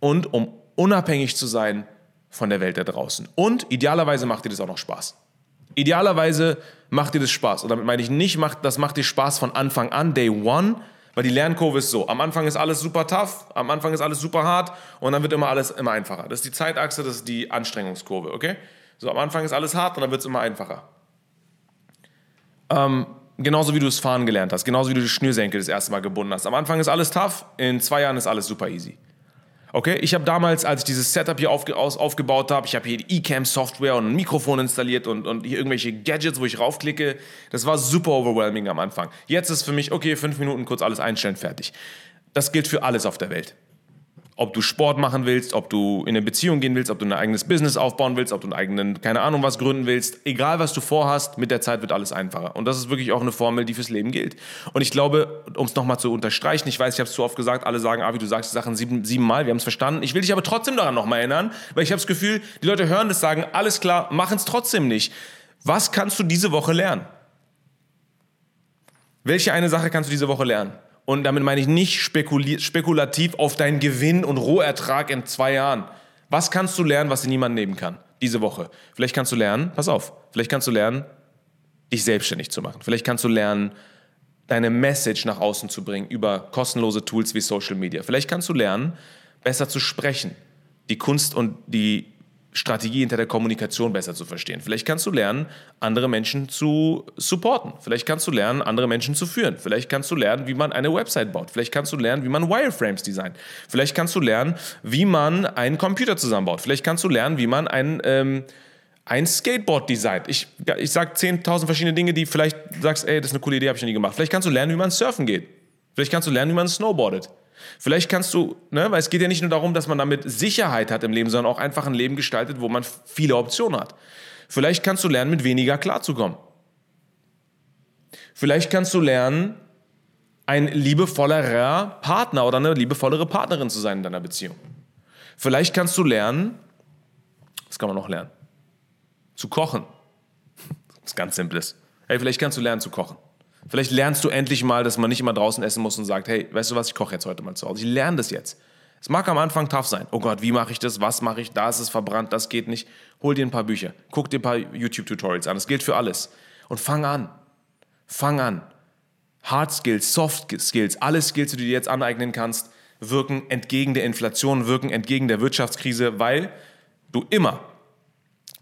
und um unabhängig zu sein von der Welt da draußen. Und idealerweise macht dir das auch noch Spaß. Idealerweise macht dir das Spaß. Und damit meine ich nicht, das macht dir Spaß von Anfang an, Day One, weil die Lernkurve ist so. Am Anfang ist alles super tough, am Anfang ist alles super hart und dann wird immer alles immer einfacher. Das ist die Zeitachse, das ist die Anstrengungskurve, okay? So, am Anfang ist alles hart und dann wird es immer einfacher. Ähm, genauso wie du es fahren gelernt hast, genauso wie du die Schnürsenkel das erste Mal gebunden hast. Am Anfang ist alles tough, in zwei Jahren ist alles super easy. Okay, ich habe damals, als ich dieses Setup hier aufge aus, aufgebaut habe, ich habe hier die Ecamm-Software und ein Mikrofon installiert und, und hier irgendwelche Gadgets, wo ich raufklicke. Das war super overwhelming am Anfang. Jetzt ist für mich, okay, fünf Minuten kurz alles einstellen, fertig. Das gilt für alles auf der Welt. Ob du Sport machen willst, ob du in eine Beziehung gehen willst, ob du ein eigenes Business aufbauen willst, ob du einen eigenen, keine Ahnung was gründen willst, egal was du vorhast, mit der Zeit wird alles einfacher. Und das ist wirklich auch eine Formel, die fürs Leben gilt. Und ich glaube, um es nochmal zu unterstreichen, ich weiß, ich habe es zu oft gesagt, alle sagen, ah, wie du sagst die Sachen sieben, siebenmal, wir haben es verstanden. Ich will dich aber trotzdem daran nochmal erinnern, weil ich habe das Gefühl, die Leute hören das, sagen, alles klar, machen es trotzdem nicht. Was kannst du diese Woche lernen? Welche eine Sache kannst du diese Woche lernen? Und damit meine ich nicht spekulativ auf deinen Gewinn und Rohertrag in zwei Jahren. Was kannst du lernen, was dir niemand nehmen kann diese Woche? Vielleicht kannst du lernen, pass auf, vielleicht kannst du lernen, dich selbstständig zu machen. Vielleicht kannst du lernen, deine Message nach außen zu bringen über kostenlose Tools wie Social Media. Vielleicht kannst du lernen, besser zu sprechen, die Kunst und die Strategie hinter der Kommunikation besser zu verstehen. Vielleicht kannst du lernen, andere Menschen zu supporten. Vielleicht kannst du lernen, andere Menschen zu führen. Vielleicht kannst du lernen, wie man eine Website baut. Vielleicht kannst du lernen, wie man Wireframes designt. Vielleicht kannst du lernen, wie man einen Computer zusammenbaut. Vielleicht kannst du lernen, wie man ein, ähm, ein Skateboard designt. Ich, ich sage 10.000 verschiedene Dinge, die vielleicht sagst, ey, das ist eine coole Idee, habe ich noch nie gemacht. Vielleicht kannst du lernen, wie man surfen geht. Vielleicht kannst du lernen, wie man snowboardet. Vielleicht kannst du, ne, weil es geht ja nicht nur darum, dass man damit Sicherheit hat im Leben, sondern auch einfach ein Leben gestaltet, wo man viele Optionen hat. Vielleicht kannst du lernen, mit weniger klarzukommen. Vielleicht kannst du lernen, ein liebevollerer Partner oder eine liebevollere Partnerin zu sein in deiner Beziehung. Vielleicht kannst du lernen, was kann man noch lernen? Zu kochen. Das ist ganz simples. Hey, vielleicht kannst du lernen zu kochen. Vielleicht lernst du endlich mal, dass man nicht immer draußen essen muss und sagt, hey, weißt du was, ich koche jetzt heute mal zu Hause. Ich lerne das jetzt. Es mag am Anfang tough sein. Oh Gott, wie mache ich das? Was mache ich? Da ist es verbrannt, das geht nicht. Hol dir ein paar Bücher, guck dir ein paar YouTube-Tutorials an. Das gilt für alles. Und fang an. Fang an. Hard Skills, Soft Skills, alle Skills, die du dir jetzt aneignen kannst, wirken entgegen der Inflation, wirken entgegen der Wirtschaftskrise, weil du immer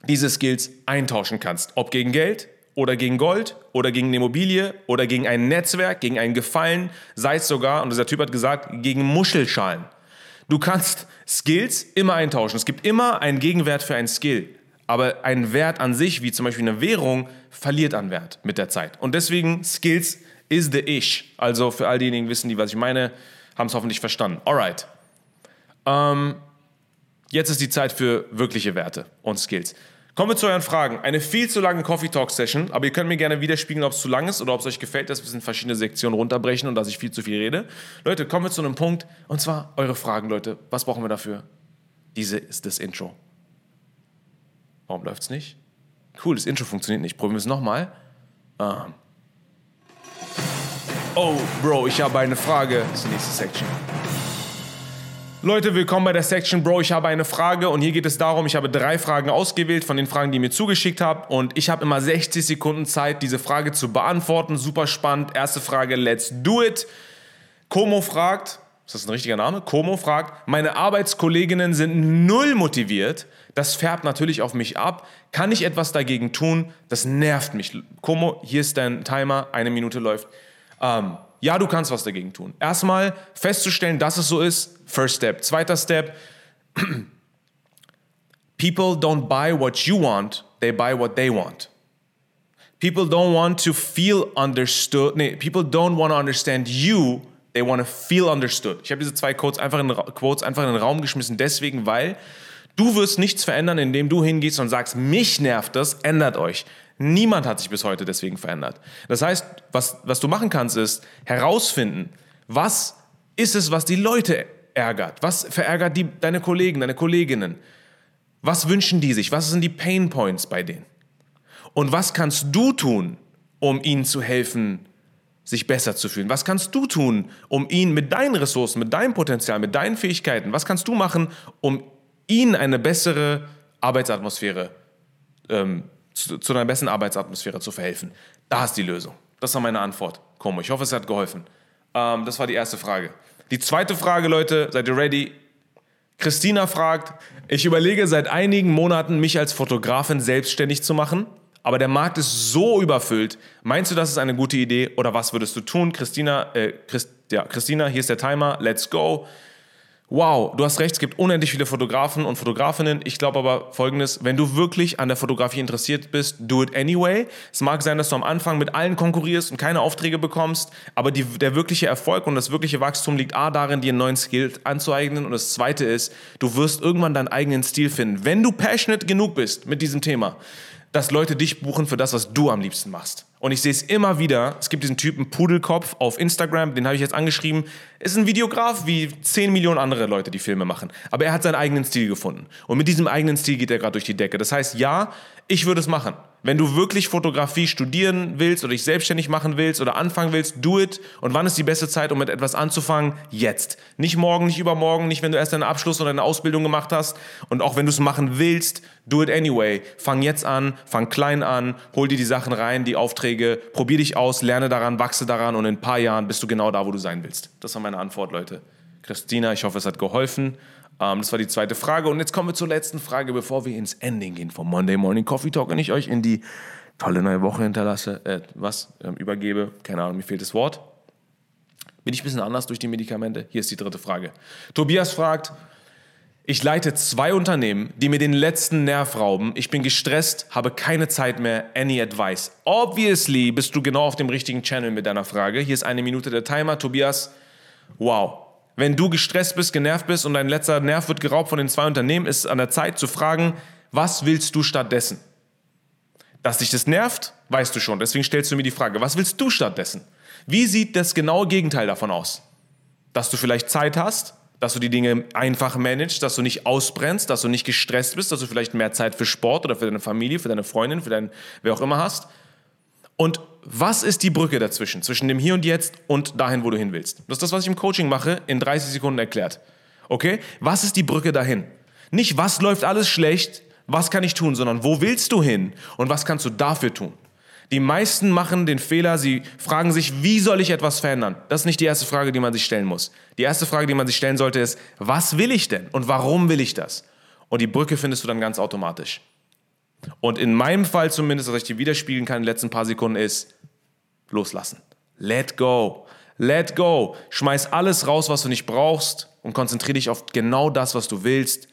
diese Skills eintauschen kannst. Ob gegen Geld, oder gegen Gold oder gegen eine Immobilie oder gegen ein Netzwerk, gegen einen Gefallen, sei es sogar, und dieser Typ hat gesagt, gegen Muschelschalen. Du kannst Skills immer eintauschen. Es gibt immer einen Gegenwert für einen Skill. Aber ein Wert an sich, wie zum Beispiel eine Währung, verliert an Wert mit der Zeit. Und deswegen Skills is the ish. Also für all diejenigen wissen, die was ich meine, haben es hoffentlich verstanden. Alright. Ähm, jetzt ist die Zeit für wirkliche Werte und Skills. Kommen wir zu euren Fragen. Eine viel zu lange Coffee Talk Session, aber ihr könnt mir gerne widerspiegeln, ob es zu lang ist oder ob es euch gefällt, dass wir in verschiedene Sektionen runterbrechen und dass ich viel zu viel rede. Leute, kommen wir zu einem Punkt und zwar eure Fragen, Leute. Was brauchen wir dafür? Diese ist das Intro. Warum läuft es nicht? Cool, das Intro funktioniert nicht. Probieren wir es nochmal. Ähm. Oh, Bro, ich habe eine Frage. Das ist die nächste Section. Leute, willkommen bei der Section Bro. Ich habe eine Frage und hier geht es darum, ich habe drei Fragen ausgewählt von den Fragen, die ihr mir zugeschickt habt und ich habe immer 60 Sekunden Zeit, diese Frage zu beantworten. Super spannend. Erste Frage, let's do it. Como fragt, ist das ein richtiger Name? Como fragt, meine Arbeitskolleginnen sind null motiviert. Das färbt natürlich auf mich ab. Kann ich etwas dagegen tun? Das nervt mich. Como, hier ist dein Timer, eine Minute läuft. Ähm, ja, du kannst was dagegen tun. Erstmal festzustellen, dass es so ist, first step. Zweiter Step, people don't buy what you want, they buy what they want. People don't want to feel understood. Nee, people don't want to understand you, they want to feel understood. Ich habe diese zwei Quotes einfach, in, Quotes einfach in den Raum geschmissen, deswegen, weil du wirst nichts verändern, indem du hingehst und sagst, mich nervt das, ändert euch. Niemand hat sich bis heute deswegen verändert. Das heißt, was, was du machen kannst, ist herausfinden, was ist es, was die Leute ärgert? Was verärgert die, deine Kollegen, deine Kolleginnen? Was wünschen die sich? Was sind die Pain Points bei denen? Und was kannst du tun, um ihnen zu helfen, sich besser zu fühlen? Was kannst du tun, um ihnen mit deinen Ressourcen, mit deinem Potenzial, mit deinen Fähigkeiten, was kannst du machen, um ihnen eine bessere Arbeitsatmosphäre ähm, zu, zu einer besseren Arbeitsatmosphäre zu verhelfen. Da ist die Lösung. Das war meine Antwort. Komm, ich hoffe, es hat geholfen. Ähm, das war die erste Frage. Die zweite Frage, Leute, seid ihr ready? Christina fragt, ich überlege seit einigen Monaten, mich als Fotografin selbstständig zu machen, aber der Markt ist so überfüllt. Meinst du, das ist eine gute Idee oder was würdest du tun? Christina, äh, Christ, ja, Christina, hier ist der Timer, let's go. Wow, du hast recht, es gibt unendlich viele Fotografen und Fotografinnen. Ich glaube aber folgendes, wenn du wirklich an der Fotografie interessiert bist, do it anyway. Es mag sein, dass du am Anfang mit allen konkurrierst und keine Aufträge bekommst, aber die, der wirkliche Erfolg und das wirkliche Wachstum liegt A darin, dir einen neuen Skill anzueignen und das zweite ist, du wirst irgendwann deinen eigenen Stil finden. Wenn du passionate genug bist mit diesem Thema, dass Leute dich buchen für das, was du am liebsten machst. Und ich sehe es immer wieder. Es gibt diesen Typen Pudelkopf auf Instagram, den habe ich jetzt angeschrieben. Ist ein Videograf wie 10 Millionen andere Leute, die Filme machen. Aber er hat seinen eigenen Stil gefunden. Und mit diesem eigenen Stil geht er gerade durch die Decke. Das heißt, ja, ich würde es machen. Wenn du wirklich Fotografie studieren willst oder dich selbstständig machen willst oder anfangen willst, do it. Und wann ist die beste Zeit, um mit etwas anzufangen? Jetzt. Nicht morgen, nicht übermorgen, nicht wenn du erst deinen Abschluss oder eine Ausbildung gemacht hast. Und auch wenn du es machen willst, do it anyway. Fang jetzt an, fang klein an, hol dir die Sachen rein, die Aufträge, probier dich aus, lerne daran, wachse daran und in ein paar Jahren bist du genau da, wo du sein willst. Das war meine Antwort, Leute. Christina, ich hoffe, es hat geholfen. Ähm, das war die zweite Frage. Und jetzt kommen wir zur letzten Frage, bevor wir ins Ending gehen vom Monday Morning Coffee Talk und ich euch in die tolle neue Woche hinterlasse, äh, was, ähm, übergebe. Keine Ahnung, mir fehlt das Wort. Bin ich ein bisschen anders durch die Medikamente? Hier ist die dritte Frage. Tobias fragt, ich leite zwei Unternehmen, die mir den letzten Nerv rauben. Ich bin gestresst, habe keine Zeit mehr. Any advice? Obviously bist du genau auf dem richtigen Channel mit deiner Frage. Hier ist eine Minute der Timer. Tobias, wow. Wenn du gestresst bist, genervt bist und dein letzter Nerv wird geraubt von den zwei Unternehmen, ist es an der Zeit zu fragen, was willst du stattdessen? Dass dich das nervt, weißt du schon. Deswegen stellst du mir die Frage, was willst du stattdessen? Wie sieht das genaue Gegenteil davon aus? Dass du vielleicht Zeit hast, dass du die Dinge einfach managst, dass du nicht ausbrennst, dass du nicht gestresst bist, dass du vielleicht mehr Zeit für Sport oder für deine Familie, für deine Freundin, für dein, wer auch immer hast. Und was ist die Brücke dazwischen, zwischen dem Hier und Jetzt und dahin, wo du hin willst? Das ist das, was ich im Coaching mache, in 30 Sekunden erklärt. Okay? Was ist die Brücke dahin? Nicht, was läuft alles schlecht, was kann ich tun, sondern wo willst du hin und was kannst du dafür tun? Die meisten machen den Fehler, sie fragen sich, wie soll ich etwas verändern? Das ist nicht die erste Frage, die man sich stellen muss. Die erste Frage, die man sich stellen sollte, ist, was will ich denn und warum will ich das? Und die Brücke findest du dann ganz automatisch. Und in meinem Fall zumindest, was ich dir widerspiegeln kann in den letzten paar Sekunden, ist loslassen. Let go. Let go. Schmeiß alles raus, was du nicht brauchst und konzentriere dich auf genau das, was du willst.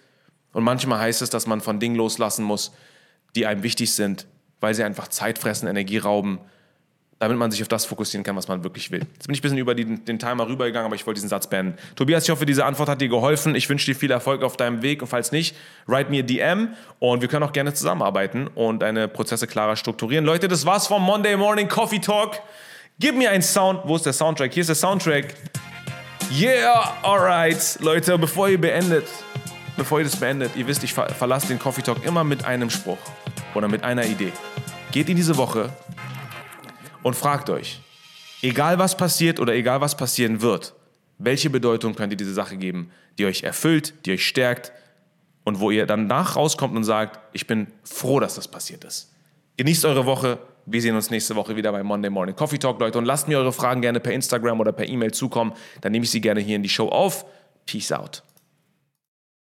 Und manchmal heißt es, dass man von Dingen loslassen muss, die einem wichtig sind, weil sie einfach Zeit fressen, Energie rauben, damit man sich auf das fokussieren kann, was man wirklich will. Jetzt bin ich ein bisschen über die, den Timer rübergegangen, aber ich wollte diesen Satz beenden. Tobias, ich hoffe, diese Antwort hat dir geholfen. Ich wünsche dir viel Erfolg auf deinem Weg und falls nicht, write mir DM und wir können auch gerne zusammenarbeiten und deine Prozesse klarer strukturieren. Leute, das war's vom Monday Morning Coffee Talk. Gib mir einen Sound. Wo ist der Soundtrack? Hier ist der Soundtrack. Yeah, alright. Leute, bevor ihr beendet, bevor ihr das beendet, ihr wisst, ich ver verlasse den Coffee Talk immer mit einem Spruch oder mit einer Idee. Geht in diese Woche und fragt euch, egal was passiert oder egal was passieren wird, welche Bedeutung könnt ihr diese Sache geben, die euch erfüllt, die euch stärkt und wo ihr dann nach rauskommt und sagt, ich bin froh, dass das passiert ist. Genießt eure Woche. Wir sehen uns nächste Woche wieder bei Monday Morning Coffee Talk, Leute. Und lasst mir eure Fragen gerne per Instagram oder per E-Mail zukommen. Dann nehme ich sie gerne hier in die Show auf. Peace out.